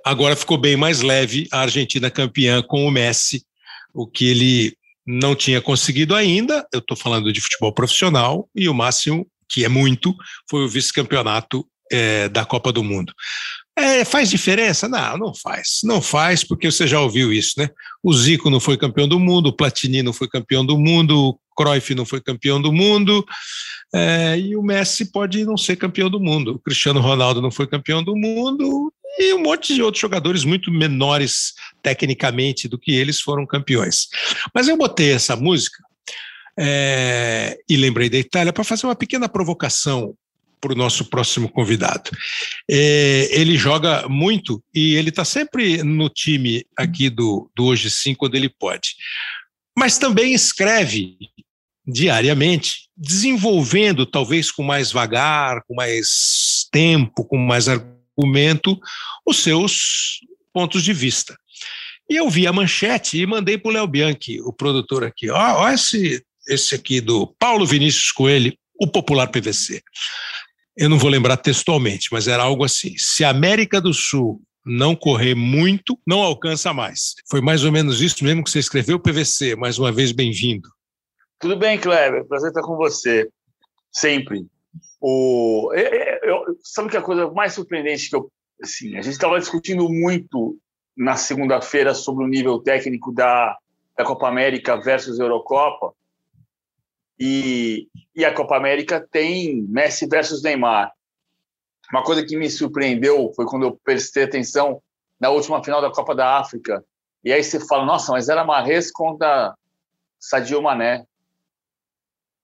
Agora ficou bem mais leve a Argentina campeã com o Messi, o que ele não tinha conseguido ainda. Eu estou falando de futebol profissional e o máximo, que é muito, foi o vice-campeonato é, da Copa do Mundo. É, faz diferença? Não, não faz. Não faz, porque você já ouviu isso, né? O Zico não foi campeão do mundo, o Platini não foi campeão do mundo, o Cruyff não foi campeão do mundo, é, e o Messi pode não ser campeão do mundo. O Cristiano Ronaldo não foi campeão do mundo, e um monte de outros jogadores muito menores tecnicamente do que eles foram campeões. Mas eu botei essa música é, e lembrei da Itália para fazer uma pequena provocação para o nosso próximo convidado. É, ele joga muito e ele está sempre no time aqui do, do Hoje Sim, quando ele pode. Mas também escreve diariamente, desenvolvendo, talvez com mais vagar, com mais tempo, com mais argumento, os seus pontos de vista. E eu vi a manchete e mandei para o Léo Bianchi, o produtor aqui. Ó esse, esse aqui do Paulo Vinícius Coelho, o popular PVC eu não vou lembrar textualmente, mas era algo assim: se a América do Sul não correr muito, não alcança mais. Foi mais ou menos isso mesmo que você escreveu, PVC. Mais uma vez, bem-vindo. Tudo bem, Kleber? Prazer estar com você. Sempre. O, eu, eu, sabe que a coisa mais surpreendente que eu. Assim, a gente estava discutindo muito na segunda-feira sobre o nível técnico da, da Copa América versus Eurocopa. E, e a Copa América tem Messi versus Neymar. Uma coisa que me surpreendeu foi quando eu prestei atenção na última final da Copa da África. E aí você fala, nossa, mas era Marres contra Sadio Mané.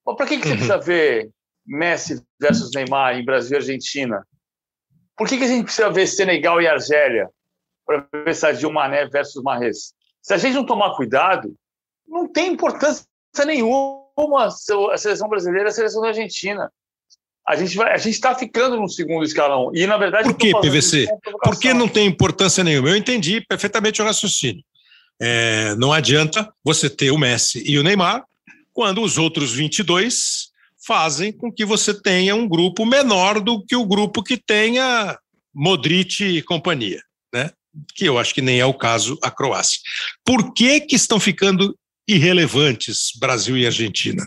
Para que, que você uhum. precisa ver Messi versus Neymar em Brasil e Argentina? Por que, que a gente precisa ver Senegal e Argélia para ver Sadio Mané versus Marres? Se a gente não tomar cuidado, não tem importância nenhuma a seleção brasileira a seleção da Argentina. A gente vai, a gente está ficando no segundo escalão. E, na verdade, por que, PVC? Por que não tem importância nenhuma? Eu entendi perfeitamente o raciocínio. É, não adianta você ter o Messi e o Neymar quando os outros 22 fazem com que você tenha um grupo menor do que o grupo que tenha Modric e companhia, né? Que eu acho que nem é o caso a Croácia. Por que que estão ficando irrelevantes Brasil e Argentina?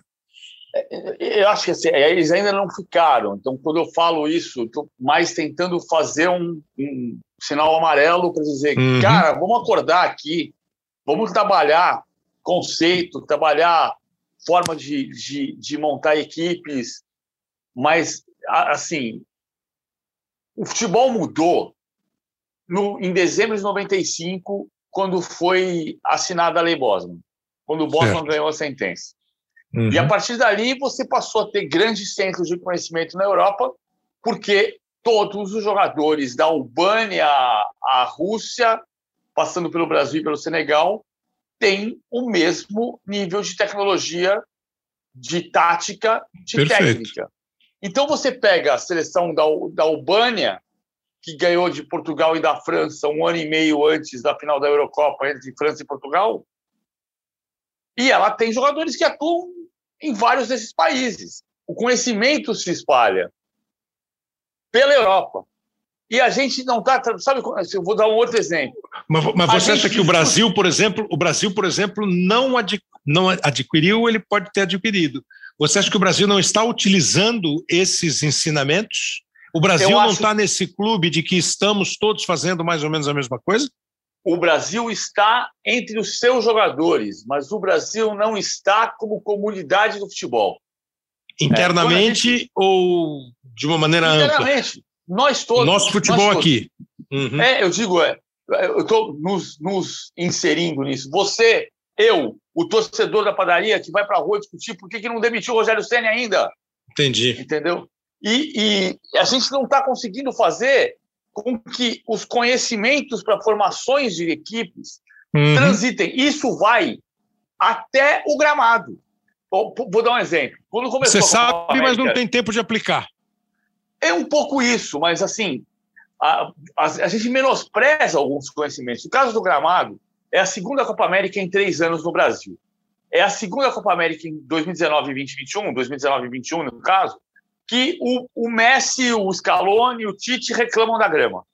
Eu acho que assim, eles ainda não ficaram. Então, quando eu falo isso, estou mais tentando fazer um, um sinal amarelo para dizer, uhum. cara, vamos acordar aqui, vamos trabalhar conceito, trabalhar forma de, de, de montar equipes, mas, assim, o futebol mudou no, em dezembro de 95, quando foi assinada a Lei Bosman, quando o Bosman certo. ganhou a sentença. Uhum. E a partir dali você passou a ter grandes centros de conhecimento na Europa, porque todos os jogadores da Albânia à Rússia, passando pelo Brasil e pelo Senegal, têm o mesmo nível de tecnologia, de tática, de Perfeito. técnica. Então você pega a seleção da, da Albânia, que ganhou de Portugal e da França um ano e meio antes da final da Eurocopa, entre França e Portugal, e ela tem jogadores que atuam em vários desses países. O conhecimento se espalha pela Europa. E a gente não está, sabe? Eu vou dar um outro exemplo. Mas, mas você acha que o Brasil, por exemplo, o Brasil, por exemplo, não, adqu... não adquiriu, ele pode ter adquirido. Você acha que o Brasil não está utilizando esses ensinamentos? O Brasil não está nesse clube de que estamos todos fazendo mais ou menos a mesma coisa? O Brasil está entre os seus jogadores, mas o Brasil não está como comunidade do futebol. Internamente é, gente... ou de uma maneira Internamente. ampla? Nós todos. Nosso futebol aqui. Uhum. É, eu digo, é, eu estou nos, nos, inserindo nisso. Você, eu, o torcedor da padaria que vai para a rua discutir por que, que não demitiu o Rogério Senna ainda. Entendi. Entendeu? E, e a gente não está conseguindo fazer com que os conhecimentos para formações de equipes uhum. transitem. Isso vai até o gramado. Vou, dar um exemplo. Quando começou Você sabe, América, mas não tem tempo de aplicar. É um pouco isso, mas assim, a, a, a, gente menospreza alguns conhecimentos. O caso do gramado é a segunda Copa América em três anos no Brasil. É a segunda Copa América em 2019 e 2021, 2019 e 2021, no caso, que o, o Messi, o Scaloni o Tite reclamam da grama.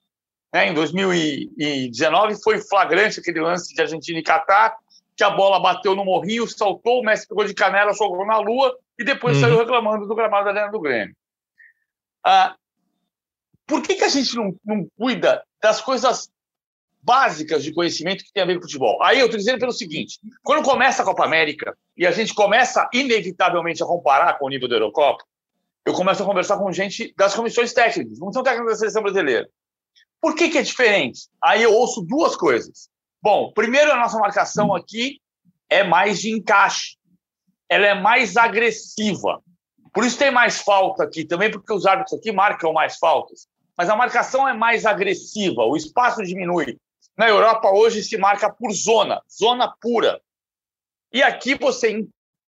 Né? Em 2019 foi flagrante aquele lance de Argentina e Catar, que a bola bateu no morrinho, saltou, o Messi pegou de canela, jogou na lua e depois uhum. saiu reclamando do gramado da Arena do Grêmio. Ah, por que, que a gente não, não cuida das coisas básicas de conhecimento que tem a ver com futebol. Aí eu estou dizendo pelo seguinte: quando começa a Copa América e a gente começa inevitavelmente a comparar com o nível da Eurocopa, eu começo a conversar com gente das comissões técnicas, comissão técnica da seleção brasileira. Por que, que é diferente? Aí eu ouço duas coisas. Bom, primeiro, a nossa marcação aqui é mais de encaixe. Ela é mais agressiva. Por isso tem mais falta aqui, também porque os árbitros aqui marcam mais faltas. Mas a marcação é mais agressiva, o espaço diminui. Na Europa, hoje, se marca por zona, zona pura. E aqui você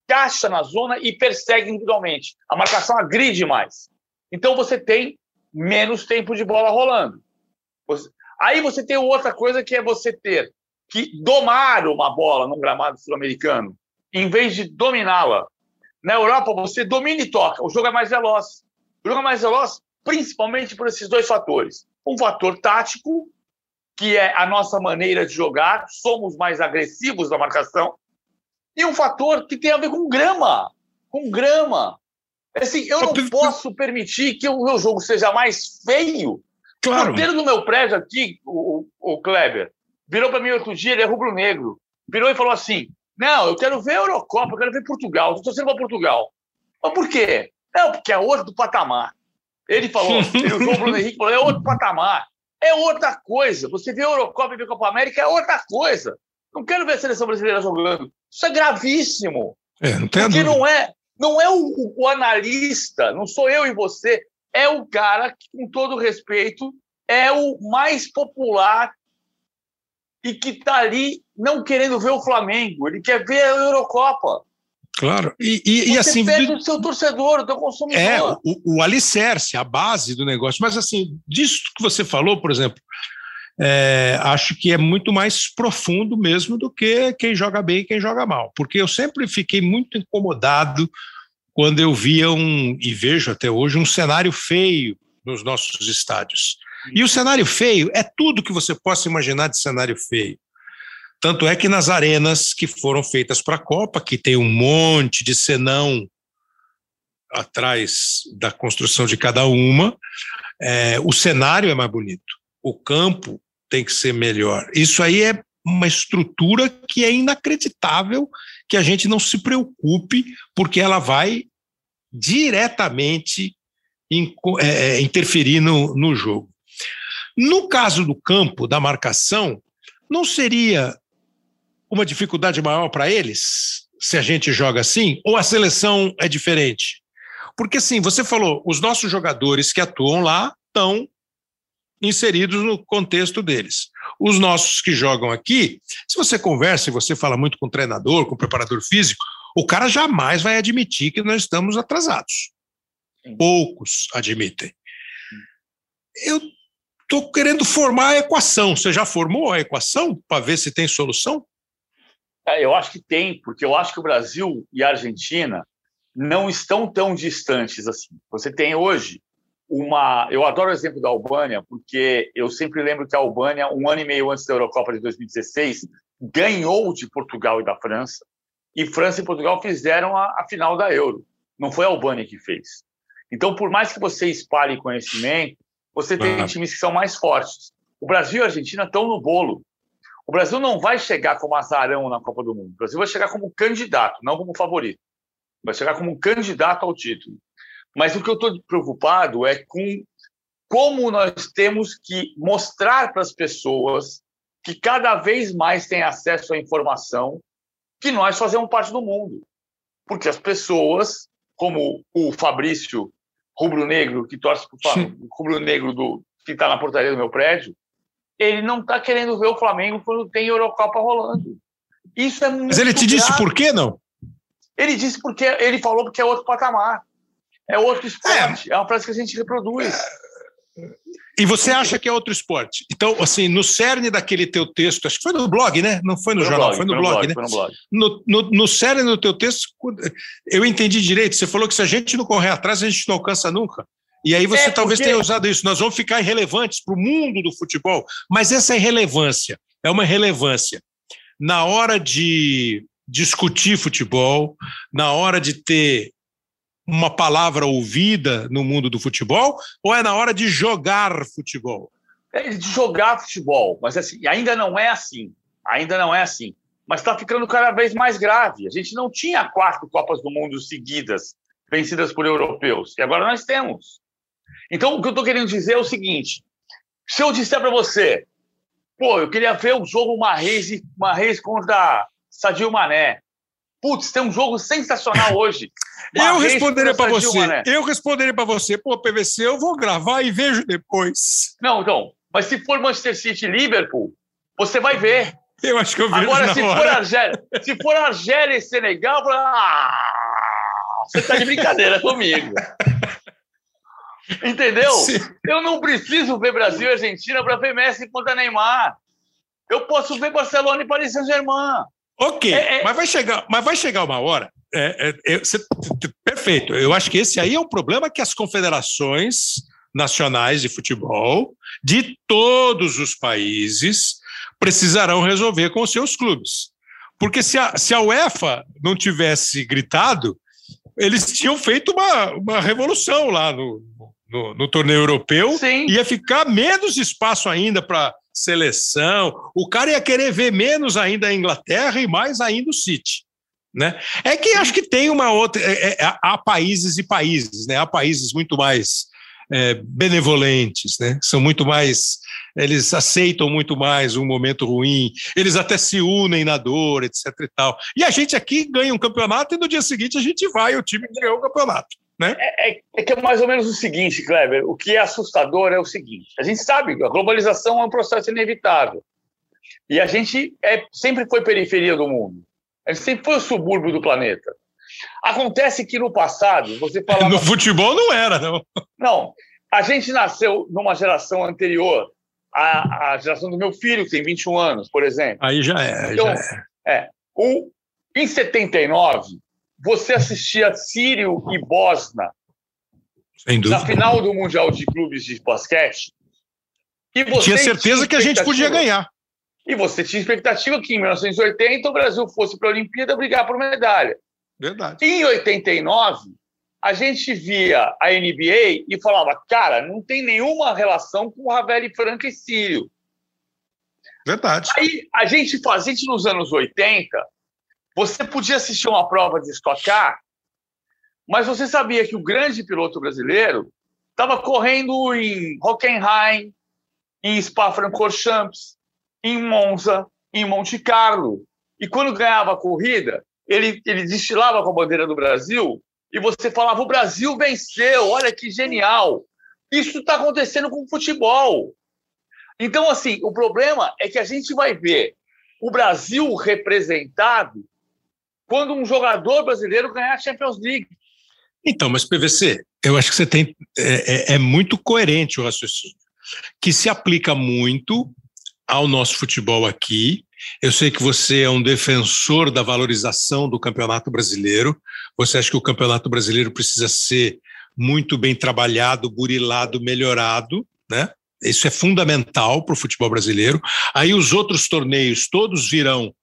encaixa na zona e persegue individualmente. A marcação agride mais. Então você tem menos tempo de bola rolando. Aí você tem outra coisa que é você ter que domar uma bola num gramado sul-americano, em vez de dominá-la. Na Europa, você domina e toca. O jogo é mais veloz. O jogo é mais veloz principalmente por esses dois fatores. Um fator tático, que é a nossa maneira de jogar, somos mais agressivos na marcação, e um fator que tem a ver com grama. Com grama. Assim, eu não posso permitir que o meu jogo seja mais feio. Claro. O do meu prédio aqui, o, o Kleber, virou para mim outro dia, ele é rubro-negro. Virou e falou assim: Não, eu quero ver a Eurocopa, eu quero ver Portugal, estou torcendo para Portugal. Mas por quê? Não, porque é outro patamar. Ele falou, ele, o Bruno Henrique falou: é outro patamar. É outra coisa. Você vê a Eurocopa e vê a Copa América, é outra coisa. Não quero ver a seleção brasileira jogando. Isso é gravíssimo. É, não tem Porque não é, não é o, o, analista, não sou eu e você, é o cara que, com todo respeito, é o mais popular e que está ali não querendo ver o Flamengo, ele quer ver a Eurocopa. Claro, e, e, e assim. perde o seu torcedor, o seu consumidor. É, o, o alicerce, a base do negócio. Mas, assim, disso que você falou, por exemplo, é, acho que é muito mais profundo mesmo do que quem joga bem e quem joga mal. Porque eu sempre fiquei muito incomodado quando eu via um, e vejo até hoje, um cenário feio nos nossos estádios. E o cenário feio é tudo que você possa imaginar de cenário feio. Tanto é que nas arenas que foram feitas para a Copa, que tem um monte de senão atrás da construção de cada uma, é, o cenário é mais bonito, o campo tem que ser melhor. Isso aí é, uma estrutura que é inacreditável que a gente não se preocupe, porque ela vai diretamente é, é, interferir no, no jogo. No caso do campo, da marcação, não seria uma dificuldade maior para eles se a gente joga assim? Ou a seleção é diferente? Porque, assim, você falou, os nossos jogadores que atuam lá estão inseridos no contexto deles. Os nossos que jogam aqui, se você conversa e você fala muito com o treinador, com o preparador físico, o cara jamais vai admitir que nós estamos atrasados. Poucos admitem. Eu estou querendo formar a equação. Você já formou a equação para ver se tem solução? É, eu acho que tem, porque eu acho que o Brasil e a Argentina não estão tão distantes assim. Você tem hoje uma. Eu adoro o exemplo da Albânia, porque eu sempre lembro que a Albânia, um ano e meio antes da Eurocopa de 2016, ganhou de Portugal e da França, e França e Portugal fizeram a, a final da Euro. Não foi a Albânia que fez. Então, por mais que você espalhe conhecimento, você tem ah. times que são mais fortes. O Brasil e a Argentina estão no bolo. O Brasil não vai chegar como azarão na Copa do Mundo. O Brasil vai chegar como candidato, não como favorito. Vai chegar como candidato ao título. Mas o que eu estou preocupado é com como nós temos que mostrar para as pessoas que cada vez mais têm acesso à informação que nós fazemos parte do mundo. Porque as pessoas, como o Fabrício rubro-negro, que torce para o rubro-negro do, que está na portaria do meu prédio, ele não está querendo ver o Flamengo quando tem Eurocopa rolando. Isso é muito Mas ele te grave. disse por quê, não? Ele disse porque ele falou porque é outro patamar. É outro esporte. É, é uma frase que a gente reproduz. E você acha que é outro esporte? Então, assim, no cerne daquele teu texto, acho que foi no blog, né? Não foi no foi jornal, blog, foi no, foi blog, blog, né? Foi no, blog. No, no, no cerne do teu texto, eu entendi direito. Você falou que se a gente não correr atrás, a gente não alcança nunca. E aí você é talvez tenha usado isso. Nós vamos ficar irrelevantes para o mundo do futebol. Mas essa irrelevância é uma relevância na hora de discutir futebol, na hora de ter uma palavra ouvida no mundo do futebol ou é na hora de jogar futebol? É de jogar futebol, mas assim, ainda não é assim. Ainda não é assim. Mas está ficando cada vez mais grave. A gente não tinha quatro Copas do Mundo seguidas vencidas por europeus, e agora nós temos. Então, o que eu estou querendo dizer é o seguinte: se eu disser para você, pô, eu queria ver o jogo Marreis, Marreis contra Sadio Mané. Putz, tem um jogo sensacional hoje. eu responderia para você. Mané. Eu responderia para você, pô, PVC, eu vou gravar e vejo depois. Não, então. Mas se for Manchester City e Liverpool, você vai ver. Eu acho que eu vejo Agora, se for, Argélia, se for Argélia e Senegal, ah, você está de brincadeira comigo. Entendeu? Sim. Eu não preciso ver Brasil e Argentina para ver Messi contra Neymar. Eu posso ver Barcelona e Paris Saint-Germain. Ok, é, é... Mas, vai chegar, mas vai chegar uma hora. É, é, é perfeito. Eu acho que esse aí é um problema que as confederações nacionais de futebol de todos os países precisarão resolver com os seus clubes. Porque se a, se a UEFA não tivesse gritado, eles tinham feito uma, uma revolução lá no, no, no torneio europeu, Sim. ia ficar menos espaço ainda para seleção. O cara ia querer ver menos ainda a Inglaterra e mais ainda o City. Né? É que acho que tem uma outra. É, é, há países e países, né? há países muito mais é, benevolentes, né? são muito mais. Eles aceitam muito mais um momento ruim, eles até se unem na dor, etc. E, tal. e a gente aqui ganha um campeonato e no dia seguinte a gente vai, o time ganhou o campeonato. Né? É, é, é, que é mais ou menos o seguinte, Kleber. O que é assustador é o seguinte: a gente sabe que a globalização é um processo inevitável. E a gente é, sempre foi periferia do mundo. A gente sempre foi o subúrbio do planeta. Acontece que no passado, você falava. No futebol não era, não. Não. A gente nasceu numa geração anterior à, à geração do meu filho, que tem 21 anos, por exemplo. Aí já é. Então, já é. é. O, em 79, você assistia Sírio e Bosna na final do Mundial de Clubes de Basquete. E você tinha certeza tinha que a gente podia ganhar. E você tinha expectativa que em 1980 o Brasil fosse para a Olimpíada brigar por medalha. Verdade. Em 89, a gente via a NBA e falava, cara, não tem nenhuma relação com Ravel Franca e Sírio. Verdade. Aí a gente faz, a gente nos anos 80, você podia assistir uma prova de Stock Car, mas você sabia que o grande piloto brasileiro estava correndo em Hockenheim, em Spa-Francorchamps, em Monza, em Monte Carlo. E quando ganhava a corrida, ele, ele destilava com a bandeira do Brasil e você falava: o Brasil venceu, olha que genial. Isso está acontecendo com o futebol. Então, assim, o problema é que a gente vai ver o Brasil representado quando um jogador brasileiro ganhar a Champions League. Então, mas PVC, eu acho que você tem. É, é, é muito coerente o raciocínio, que se aplica muito ao nosso futebol aqui. Eu sei que você é um defensor da valorização do Campeonato Brasileiro. Você acha que o Campeonato Brasileiro precisa ser muito bem trabalhado, burilado, melhorado, né? Isso é fundamental para o futebol brasileiro. Aí os outros torneios todos virão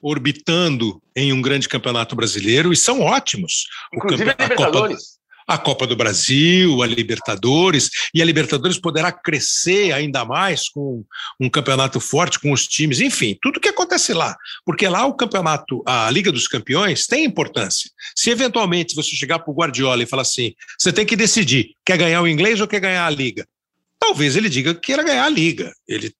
orbitando em um grande campeonato brasileiro e são ótimos. Inclusive a, a Libertadores. A Copa do Brasil, a Libertadores, e a Libertadores poderá crescer ainda mais com um campeonato forte, com os times, enfim, tudo que acontece lá. Porque lá o campeonato, a Liga dos Campeões, tem importância. Se eventualmente você chegar para o Guardiola e falar assim: você tem que decidir, quer ganhar o inglês ou quer ganhar a Liga? Talvez ele diga que queira ganhar a Liga. Ele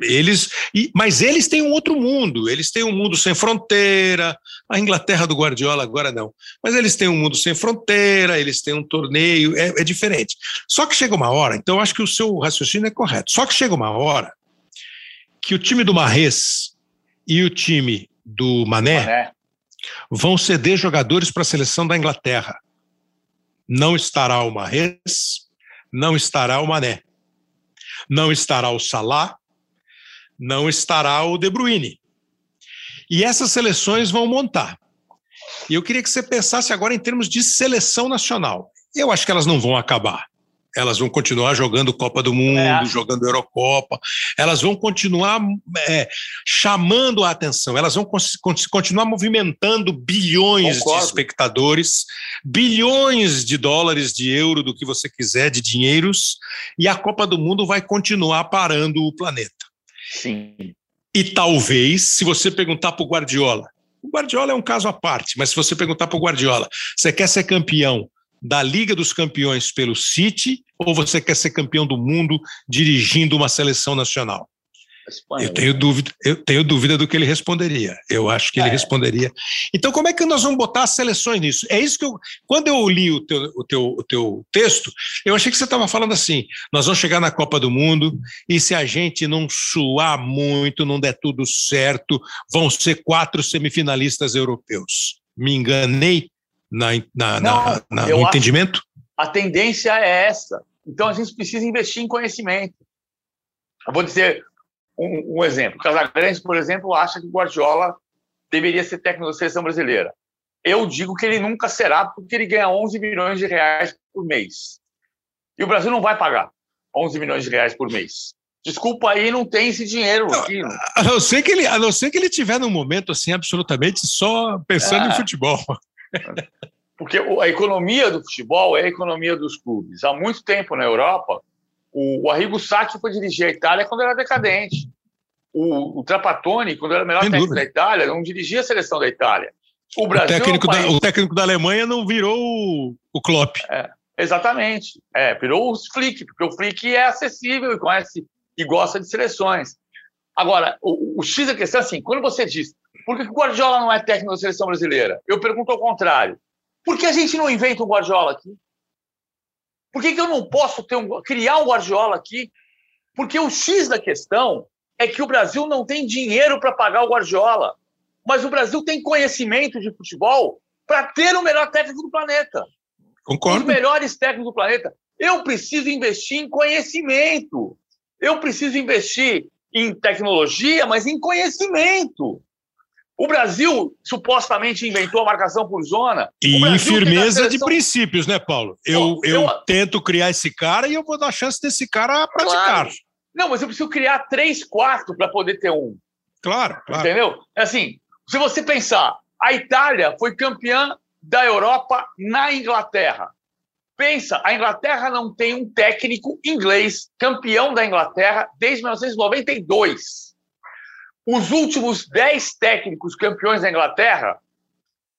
eles, mas eles têm um outro mundo, eles têm um mundo sem fronteira. A Inglaterra do Guardiola agora não, mas eles têm um mundo sem fronteira, eles têm um torneio, é, é diferente. Só que chega uma hora, então eu acho que o seu raciocínio é correto. Só que chega uma hora que o time do Marrez e o time do Mané, Mané. vão ceder jogadores para a seleção da Inglaterra. Não estará o Marrez, não estará o Mané, não estará o Salah, não estará o De Bruyne. E essas seleções vão montar. E eu queria que você pensasse agora em termos de seleção nacional. Eu acho que elas não vão acabar. Elas vão continuar jogando Copa do Mundo, é. jogando Eurocopa. Elas vão continuar é, chamando a atenção. Elas vão continuar movimentando bilhões Concordo. de espectadores, bilhões de dólares, de euro, do que você quiser, de dinheiros. E a Copa do Mundo vai continuar parando o planeta. Sim. E talvez, se você perguntar para o Guardiola, o Guardiola é um caso à parte, mas se você perguntar para o Guardiola, você quer ser campeão da Liga dos Campeões pelo City ou você quer ser campeão do mundo dirigindo uma seleção nacional? Espanha, eu tenho dúvida, eu tenho dúvida do que ele responderia. Eu acho que é. ele responderia. Então, como é que nós vamos botar as seleções nisso? É isso que eu. Quando eu li o teu, o teu, o teu texto, eu achei que você estava falando assim: nós vamos chegar na Copa do Mundo e se a gente não suar muito, não der tudo certo, vão ser quatro semifinalistas europeus. Me enganei na, na, não, na, na no entendimento? A tendência é essa. Então a gente precisa investir em conhecimento. Eu vou dizer um, um exemplo. Casagrande, por exemplo, acha que o Guardiola deveria ser técnico da seleção brasileira. Eu digo que ele nunca será, porque ele ganha 11 milhões de reais por mês. E o Brasil não vai pagar 11 milhões de reais por mês. Desculpa aí, não tem esse dinheiro não, aqui. A não ser que ele, a não ser que ele tiver num momento assim absolutamente só pensando é. em futebol. Porque a economia do futebol é a economia dos clubes. Há muito tempo na Europa, o, o Arrigo Sacchi foi dirigir a Itália quando era decadente. O, o Trapattoni, quando era o melhor Sem técnico dúvida. da Itália, não dirigia a seleção da Itália. O, Brasil o, técnico, é um país... da, o técnico da Alemanha não virou o, o Klopp. É, exatamente. É, virou o Flick, porque o Flick é acessível e conhece e gosta de seleções. Agora, o, o X da questão é assim, quando você diz por que o Guardiola não é técnico da seleção brasileira? Eu pergunto ao contrário. Por que a gente não inventa um Guardiola aqui? Por que, que eu não posso ter um, criar um Guardiola aqui? Porque o X da questão é que o Brasil não tem dinheiro para pagar o Guardiola. Mas o Brasil tem conhecimento de futebol para ter o melhor técnico do planeta. Concordo. Os melhores técnicos do planeta. Eu preciso investir em conhecimento. Eu preciso investir em tecnologia, mas em conhecimento. O Brasil supostamente inventou a marcação por zona. E em firmeza seleção... de princípios, né, Paulo? Eu, eu, eu, tento criar esse cara e eu vou dar chance desse cara a praticar. Claro. Não, mas eu preciso criar três, quatro para poder ter um. Claro, claro. Entendeu? É assim, se você pensar, a Itália foi campeã da Europa na Inglaterra. Pensa, a Inglaterra não tem um técnico inglês campeão da Inglaterra desde 1992. Os últimos dez técnicos campeões da Inglaterra,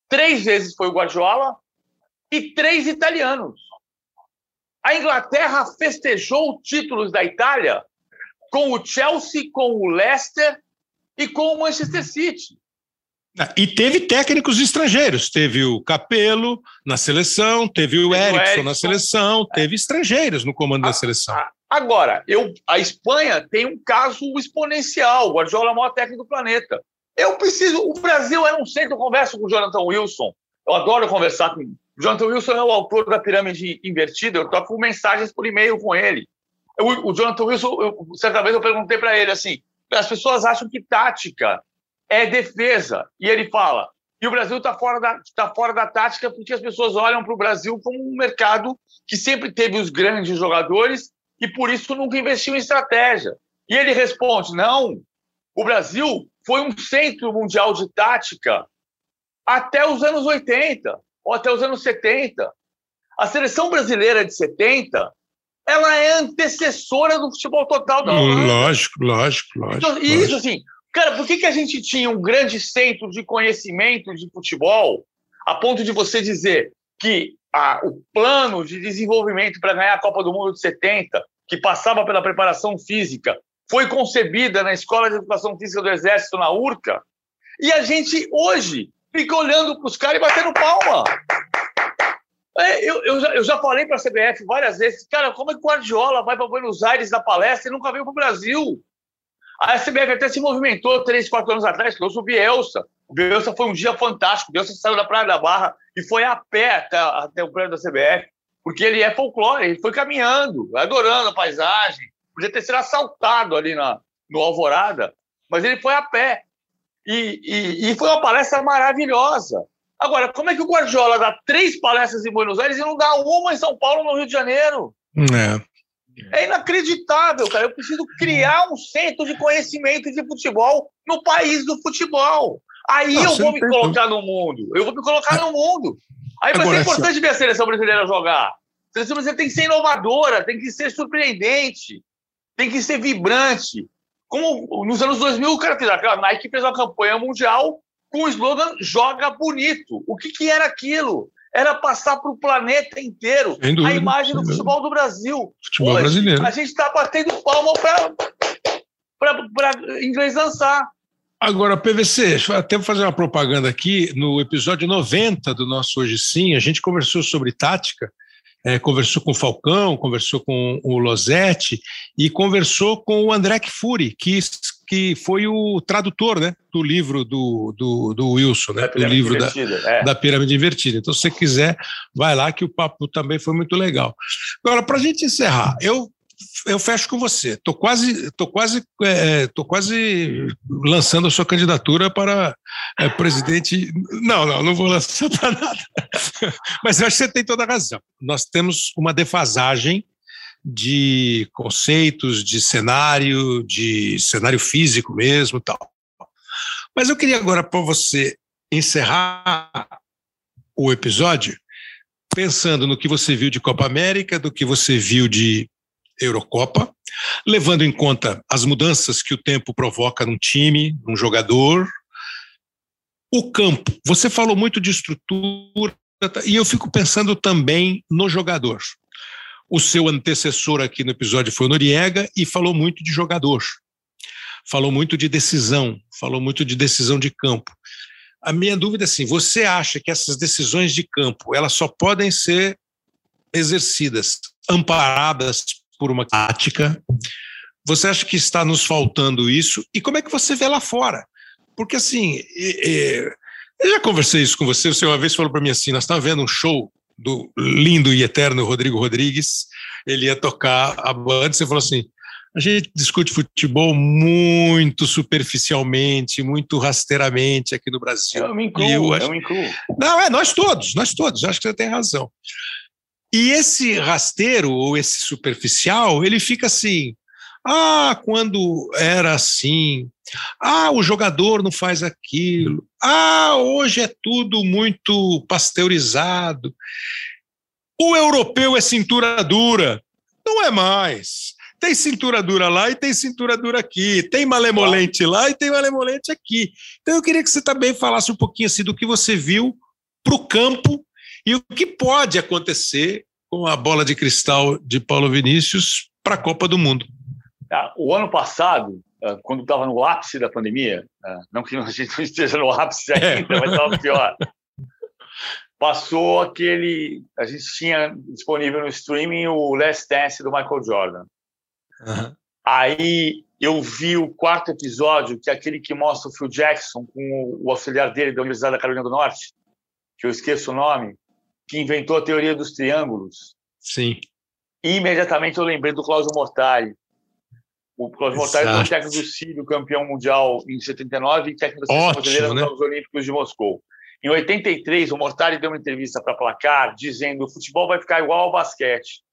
três vezes foi o Guardiola e três italianos. A Inglaterra festejou títulos da Itália com o Chelsea, com o Leicester e com o Manchester City. Ah, e teve técnicos estrangeiros. Teve o Capelo na seleção, teve o Erickson na seleção, teve estrangeiros no comando da ah, seleção. Ah, agora, eu, a Espanha tem um caso exponencial. O Guardiola é o maior técnico do planeta. Eu preciso. O Brasil é um centro. Eu converso com o Jonathan Wilson. Eu adoro conversar com. O Jonathan Wilson é o autor da pirâmide invertida. Eu toco mensagens por e-mail com ele. Eu, o Jonathan Wilson, eu, certa vez eu perguntei para ele assim: as pessoas acham que tática é defesa. E ele fala: e o Brasil está fora, da, tá fora da tática porque as pessoas olham para o Brasil como um mercado que sempre teve os grandes jogadores e por isso nunca investiu em estratégia. E ele responde: não, o Brasil foi um centro mundial de tática até os anos 80 ou até os anos 70. A seleção brasileira de 70 ela é antecessora do futebol total da Holanda. Lógico, lógico, lógico. Então, e isso, assim, cara, por que, que a gente tinha um grande centro de conhecimento de futebol a ponto de você dizer que a, o plano de desenvolvimento para ganhar a Copa do Mundo de 70, que passava pela preparação física, foi concebida na Escola de Educação Física do Exército, na URCA, e a gente hoje fica olhando para os caras e batendo palma. É, eu, eu, já, eu já falei para a CBF várias vezes, cara, como é que Guardiola vai para Buenos Aires na palestra e nunca veio para o Brasil? A CBF até se movimentou três, quatro anos atrás, trouxe o Bielsa. O Bielsa foi um dia fantástico. O Bielsa saiu da Praia da Barra e foi a pé até, até o prédio da CBF, porque ele é folclore, ele foi caminhando, adorando a paisagem. Podia ter sido assaltado ali na, no Alvorada, mas ele foi a pé. E, e, e foi uma palestra maravilhosa. Agora, como é que o Guardiola dá três palestras em Buenos Aires e não dá uma em São Paulo, no Rio de Janeiro? É. É inacreditável, cara. Eu preciso criar um centro de conhecimento de futebol no país do futebol. Aí não, eu vou me colocar no mundo. Eu vou me colocar no mundo. Aí vai ser importante ver a seleção brasileira jogar. A seleção brasileira tem que ser inovadora, tem que ser surpreendente, tem que ser vibrante. Como nos anos 2000 o cara fez aquela Nike fez uma campanha mundial com o slogan Joga Bonito. O que, que era aquilo? Era passar para o planeta inteiro dúvida, a imagem do futebol do Brasil. Futebol Hoje, brasileiro. A gente está batendo palma para inglês dançar. Agora, PVC, até vou fazer uma propaganda aqui. No episódio 90 do nosso Hoje Sim, a gente conversou sobre tática, é, conversou com o Falcão, conversou com o Losetti e conversou com o André Fury, que que foi o tradutor né, do livro do, do, do Wilson, né, do livro da, é. da Pirâmide Invertida. Então, se você quiser, vai lá que o papo também foi muito legal. Agora, para a gente encerrar, eu eu fecho com você. Tô quase, tô quase, é, tô quase lançando a sua candidatura para é, presidente. Não, não, não vou lançar para nada. Mas eu acho que você tem toda a razão. Nós temos uma defasagem de conceitos, de cenário, de cenário físico mesmo tal. Mas eu queria agora para você encerrar o episódio pensando no que você viu de Copa América, do que você viu de Eurocopa, levando em conta as mudanças que o tempo provoca num time, num jogador. O campo, você falou muito de estrutura, e eu fico pensando também no jogador. O seu antecessor aqui no episódio foi o Noriega e falou muito de jogador, falou muito de decisão, falou muito de decisão de campo. A minha dúvida é assim: você acha que essas decisões de campo elas só podem ser exercidas, amparadas por uma tática? Você acha que está nos faltando isso? E como é que você vê lá fora? Porque assim, eu já conversei isso com você. Você uma vez falou para mim assim: nós estávamos vendo um show do lindo e eterno Rodrigo Rodrigues, ele ia tocar a banda, você falou assim, a gente discute futebol muito superficialmente, muito rasteiramente aqui no Brasil. Eu me incluo, eu, acho... eu me incluo. Não, é, nós todos, nós todos, acho que você tem razão. E esse rasteiro, ou esse superficial, ele fica assim, ah, quando era assim. Ah, o jogador não faz aquilo. Ah, hoje é tudo muito pasteurizado. O europeu é cintura dura. Não é mais. tem cintura dura lá e tem cintura dura aqui, tem malemolente lá e tem malemolente aqui. Então eu queria que você também falasse um pouquinho assim do que você viu para o campo e o que pode acontecer com a bola de cristal de Paulo Vinícius para a Copa do Mundo. Ah, o ano passado, ah, quando estava no ápice da pandemia, ah, não que a gente não esteja no ápice ainda, mas estava pior. Passou aquele. A gente tinha disponível no streaming o Last Dance do Michael Jordan. Uhum. Aí eu vi o quarto episódio, que é aquele que mostra o Phil Jackson com o auxiliar dele da Universidade da Carolina do Norte, que eu esqueço o nome, que inventou a teoria dos triângulos. Sim. E imediatamente eu lembrei do Cláudio Mortari. O Cláudio Mortari foi o técnico do Sírio, campeão mundial em 79 e técnico da seleção brasileira nos né? Jogos Olímpicos de Moscou. Em 83, o Mortari deu uma entrevista para Placar dizendo: o futebol vai ficar igual ao basquete.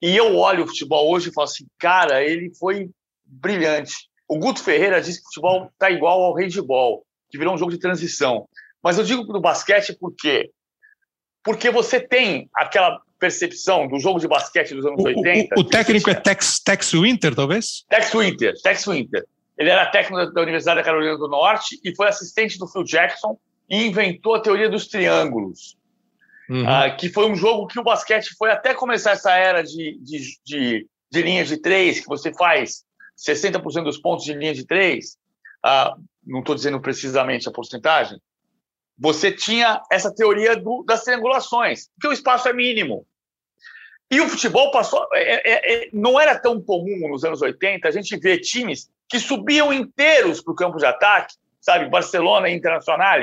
E eu olho o futebol hoje e falo assim, cara, ele foi brilhante. O Guto Ferreira disse que o futebol está igual ao handball, que virou um jogo de transição. Mas eu digo do basquete por quê? Porque você tem aquela percepção do jogo de basquete dos anos o, 80. O, o técnico é Tex, Tex Winter, talvez? Tex Winter, Tex Winter. Ele era técnico da Universidade da Carolina do Norte e foi assistente do Phil Jackson e inventou a teoria dos triângulos uhum. uh, que foi um jogo que o basquete foi até começar essa era de, de, de, de linha de três, que você faz 60% dos pontos de linha de três, uh, não estou dizendo precisamente a porcentagem, você tinha essa teoria do, das triangulações, porque o espaço é mínimo. E o futebol passou. É, é, é, não era tão comum nos anos 80 a gente ver times que subiam inteiros para o campo de ataque, sabe? Barcelona Internacional,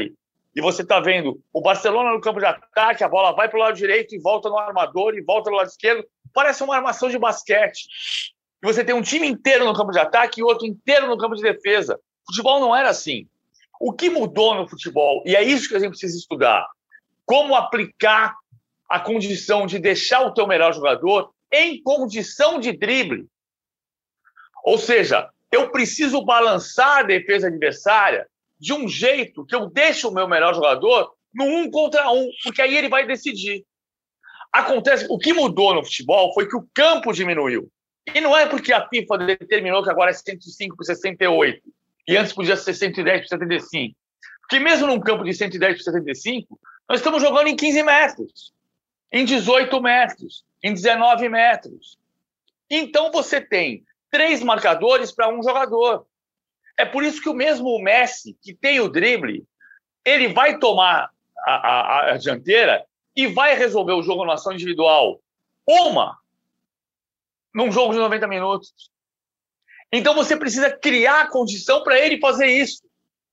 e você está vendo o Barcelona no campo de ataque, a bola vai para o lado direito e volta no armador e volta no lado esquerdo. Parece uma armação de basquete. E você tem um time inteiro no campo de ataque e outro inteiro no campo de defesa. Futebol não era assim. O que mudou no futebol, e é isso que a gente precisa estudar, como aplicar a condição de deixar o teu melhor jogador em condição de drible. Ou seja, eu preciso balançar a defesa adversária de um jeito que eu deixo o meu melhor jogador no um contra um, porque aí ele vai decidir. Acontece, o que mudou no futebol foi que o campo diminuiu. E não é porque a FIFA determinou que agora é 105 por 68 e antes podia ser 110 por 75. Porque mesmo num campo de 110 por 75, nós estamos jogando em 15 metros, em 18 metros, em 19 metros. Então você tem três marcadores para um jogador. É por isso que o mesmo Messi, que tem o drible, ele vai tomar a, a, a dianteira e vai resolver o jogo na ação individual. Uma, num jogo de 90 minutos. Então você precisa criar a condição para ele fazer isso.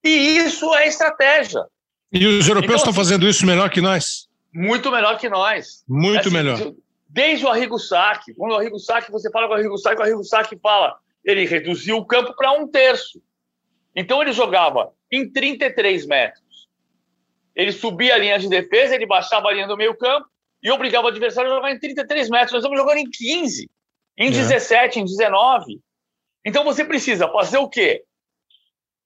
E isso é estratégia. E os europeus então, estão fazendo isso melhor que nós? Muito melhor que nós. Muito assim, melhor. Desde o Arrigo Sacchi. Quando o Arrigo Sacchi, você fala com o Arrigo Sacchi, o Arrigo Sacchi fala, ele reduziu o campo para um terço. Então ele jogava em 33 metros. Ele subia a linha de defesa, ele baixava a linha do meio campo e obrigava o adversário a jogar em 33 metros. Nós estamos jogando em 15, em é. 17, em 19. Então você precisa fazer o quê?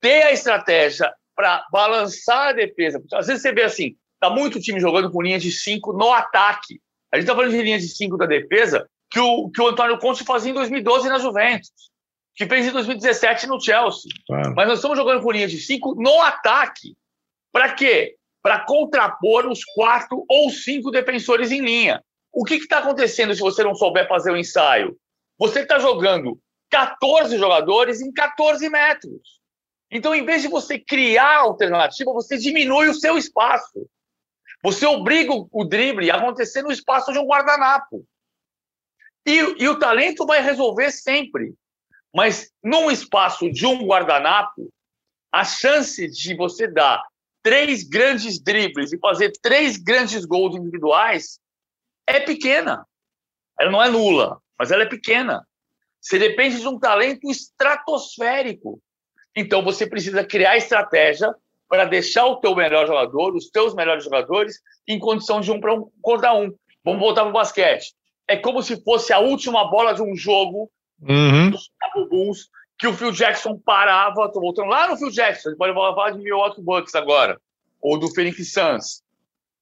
Ter a estratégia para balançar a defesa. Às vezes você vê assim, tá muito time jogando com linha de 5 no ataque. A gente está falando de linha de 5 da defesa que o, que o Antônio Conte fazia em 2012 na Juventus que fez em 2017 no Chelsea. Claro. Mas nós estamos jogando com linha de cinco no ataque. Para quê? Para contrapor os quatro ou cinco defensores em linha. O que está acontecendo se você não souber fazer o ensaio? Você está jogando 14 jogadores em 14 metros. Então, em vez de você criar alternativa, você diminui o seu espaço. Você obriga o drible a acontecer no espaço de um guardanapo. E, e o talento vai resolver sempre. Mas num espaço de um guardanapo, a chance de você dar três grandes dribles e fazer três grandes gols individuais é pequena. Ela não é nula, mas ela é pequena. Você depende de um talento estratosférico. Então você precisa criar estratégia para deixar o teu melhor jogador, os teus melhores jogadores, em condição de um para um contra um. Vamos voltar para o basquete. É como se fosse a última bola de um jogo uhum. Chicago Bulls, que o Phil Jackson parava, estou voltando lá no Phil Jackson, pode falar de Milwaukee Bucks agora, ou do Phoenix Suns.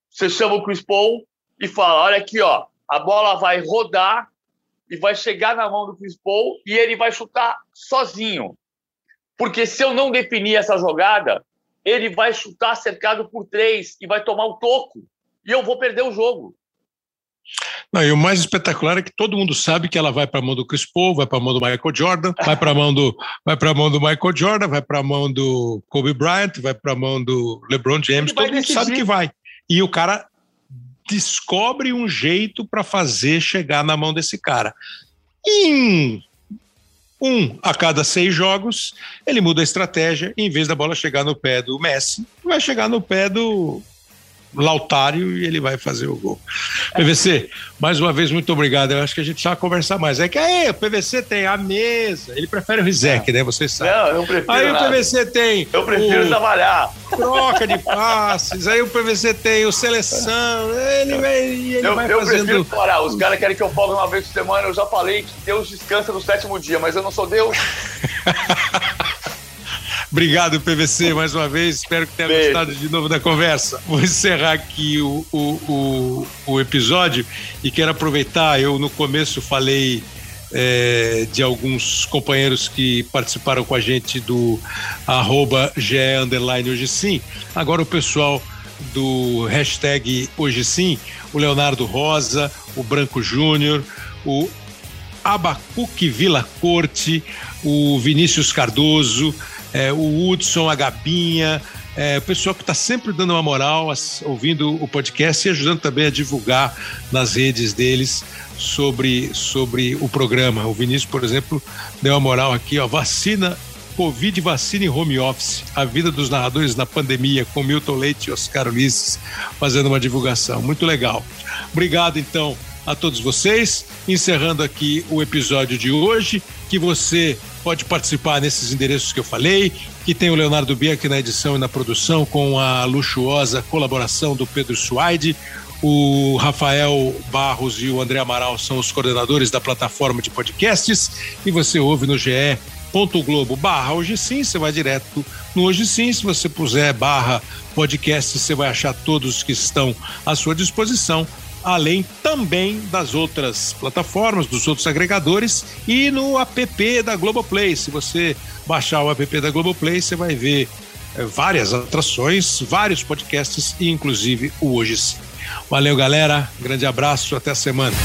Você chama o Chris Paul e fala, olha aqui, ó, a bola vai rodar e vai chegar na mão do Chris Paul e ele vai chutar sozinho. Porque se eu não definir essa jogada, ele vai chutar cercado por três e vai tomar o toco. E eu vou perder o jogo. Não, e o mais espetacular é que todo mundo sabe que ela vai para a mão do Chris Paul, vai para a mão do Michael Jordan, vai para a mão do vai para a mão do Michael Jordan, vai para a mão do Kobe Bryant, vai para a mão do LeBron James, todo mundo decidir. sabe que vai. E o cara descobre um jeito para fazer chegar na mão desse cara. Em um a cada seis jogos, ele muda a estratégia. Em vez da bola chegar no pé do Messi, vai chegar no pé do Lautário e ele vai fazer o gol. PVC, mais uma vez, muito obrigado. Eu acho que a gente precisa conversar mais. É que aí, o PVC tem a mesa. Ele prefere o Rizek, né? Vocês sabem. Não, eu prefiro. Aí nada. o PVC tem. Eu prefiro o... trabalhar. Troca de passes. Aí o PVC tem o seleção. Ele vai, ele eu, vai eu fazendo. prefiro trabalhar. Os caras querem que eu folgue uma vez por semana. Eu já falei que Deus descansa no sétimo dia, mas eu não sou Deus. Obrigado, PVC, mais uma vez. Espero que tenha Beijo. gostado de novo da conversa. Vou encerrar aqui o, o, o, o episódio e quero aproveitar. Eu, no começo, falei é, de alguns companheiros que participaram com a gente do arroba GE Hoje Sim. Agora o pessoal do hashtag Hoje Sim, o Leonardo Rosa, o Branco Júnior, o Abacuque Vila Corte, o Vinícius Cardoso, é, o Hudson, a Gabinha, é, o pessoal que está sempre dando uma moral, ouvindo o podcast e ajudando também a divulgar nas redes deles sobre, sobre o programa. O Vinícius, por exemplo, deu uma moral aqui, ó, vacina, Covid, vacina e home office, a vida dos narradores na pandemia, com Milton Leite e Oscar Ulisses, fazendo uma divulgação. Muito legal. Obrigado, então, a todos vocês. Encerrando aqui o episódio de hoje, que você pode participar nesses endereços que eu falei, que tem o Leonardo Bianchi na edição e na produção, com a luxuosa colaboração do Pedro Suaide. O Rafael Barros e o André Amaral são os coordenadores da plataforma de podcasts e você ouve no GE ponto globo barra hoje sim, você vai direto no hoje sim, se você puser barra podcast, você vai achar todos que estão à sua disposição além também das outras plataformas, dos outros agregadores e no app da Globoplay. Se você baixar o app da Globoplay, você vai ver é, várias atrações, vários podcasts e inclusive o Hoje Sim. Valeu, galera. Grande abraço, até a semana.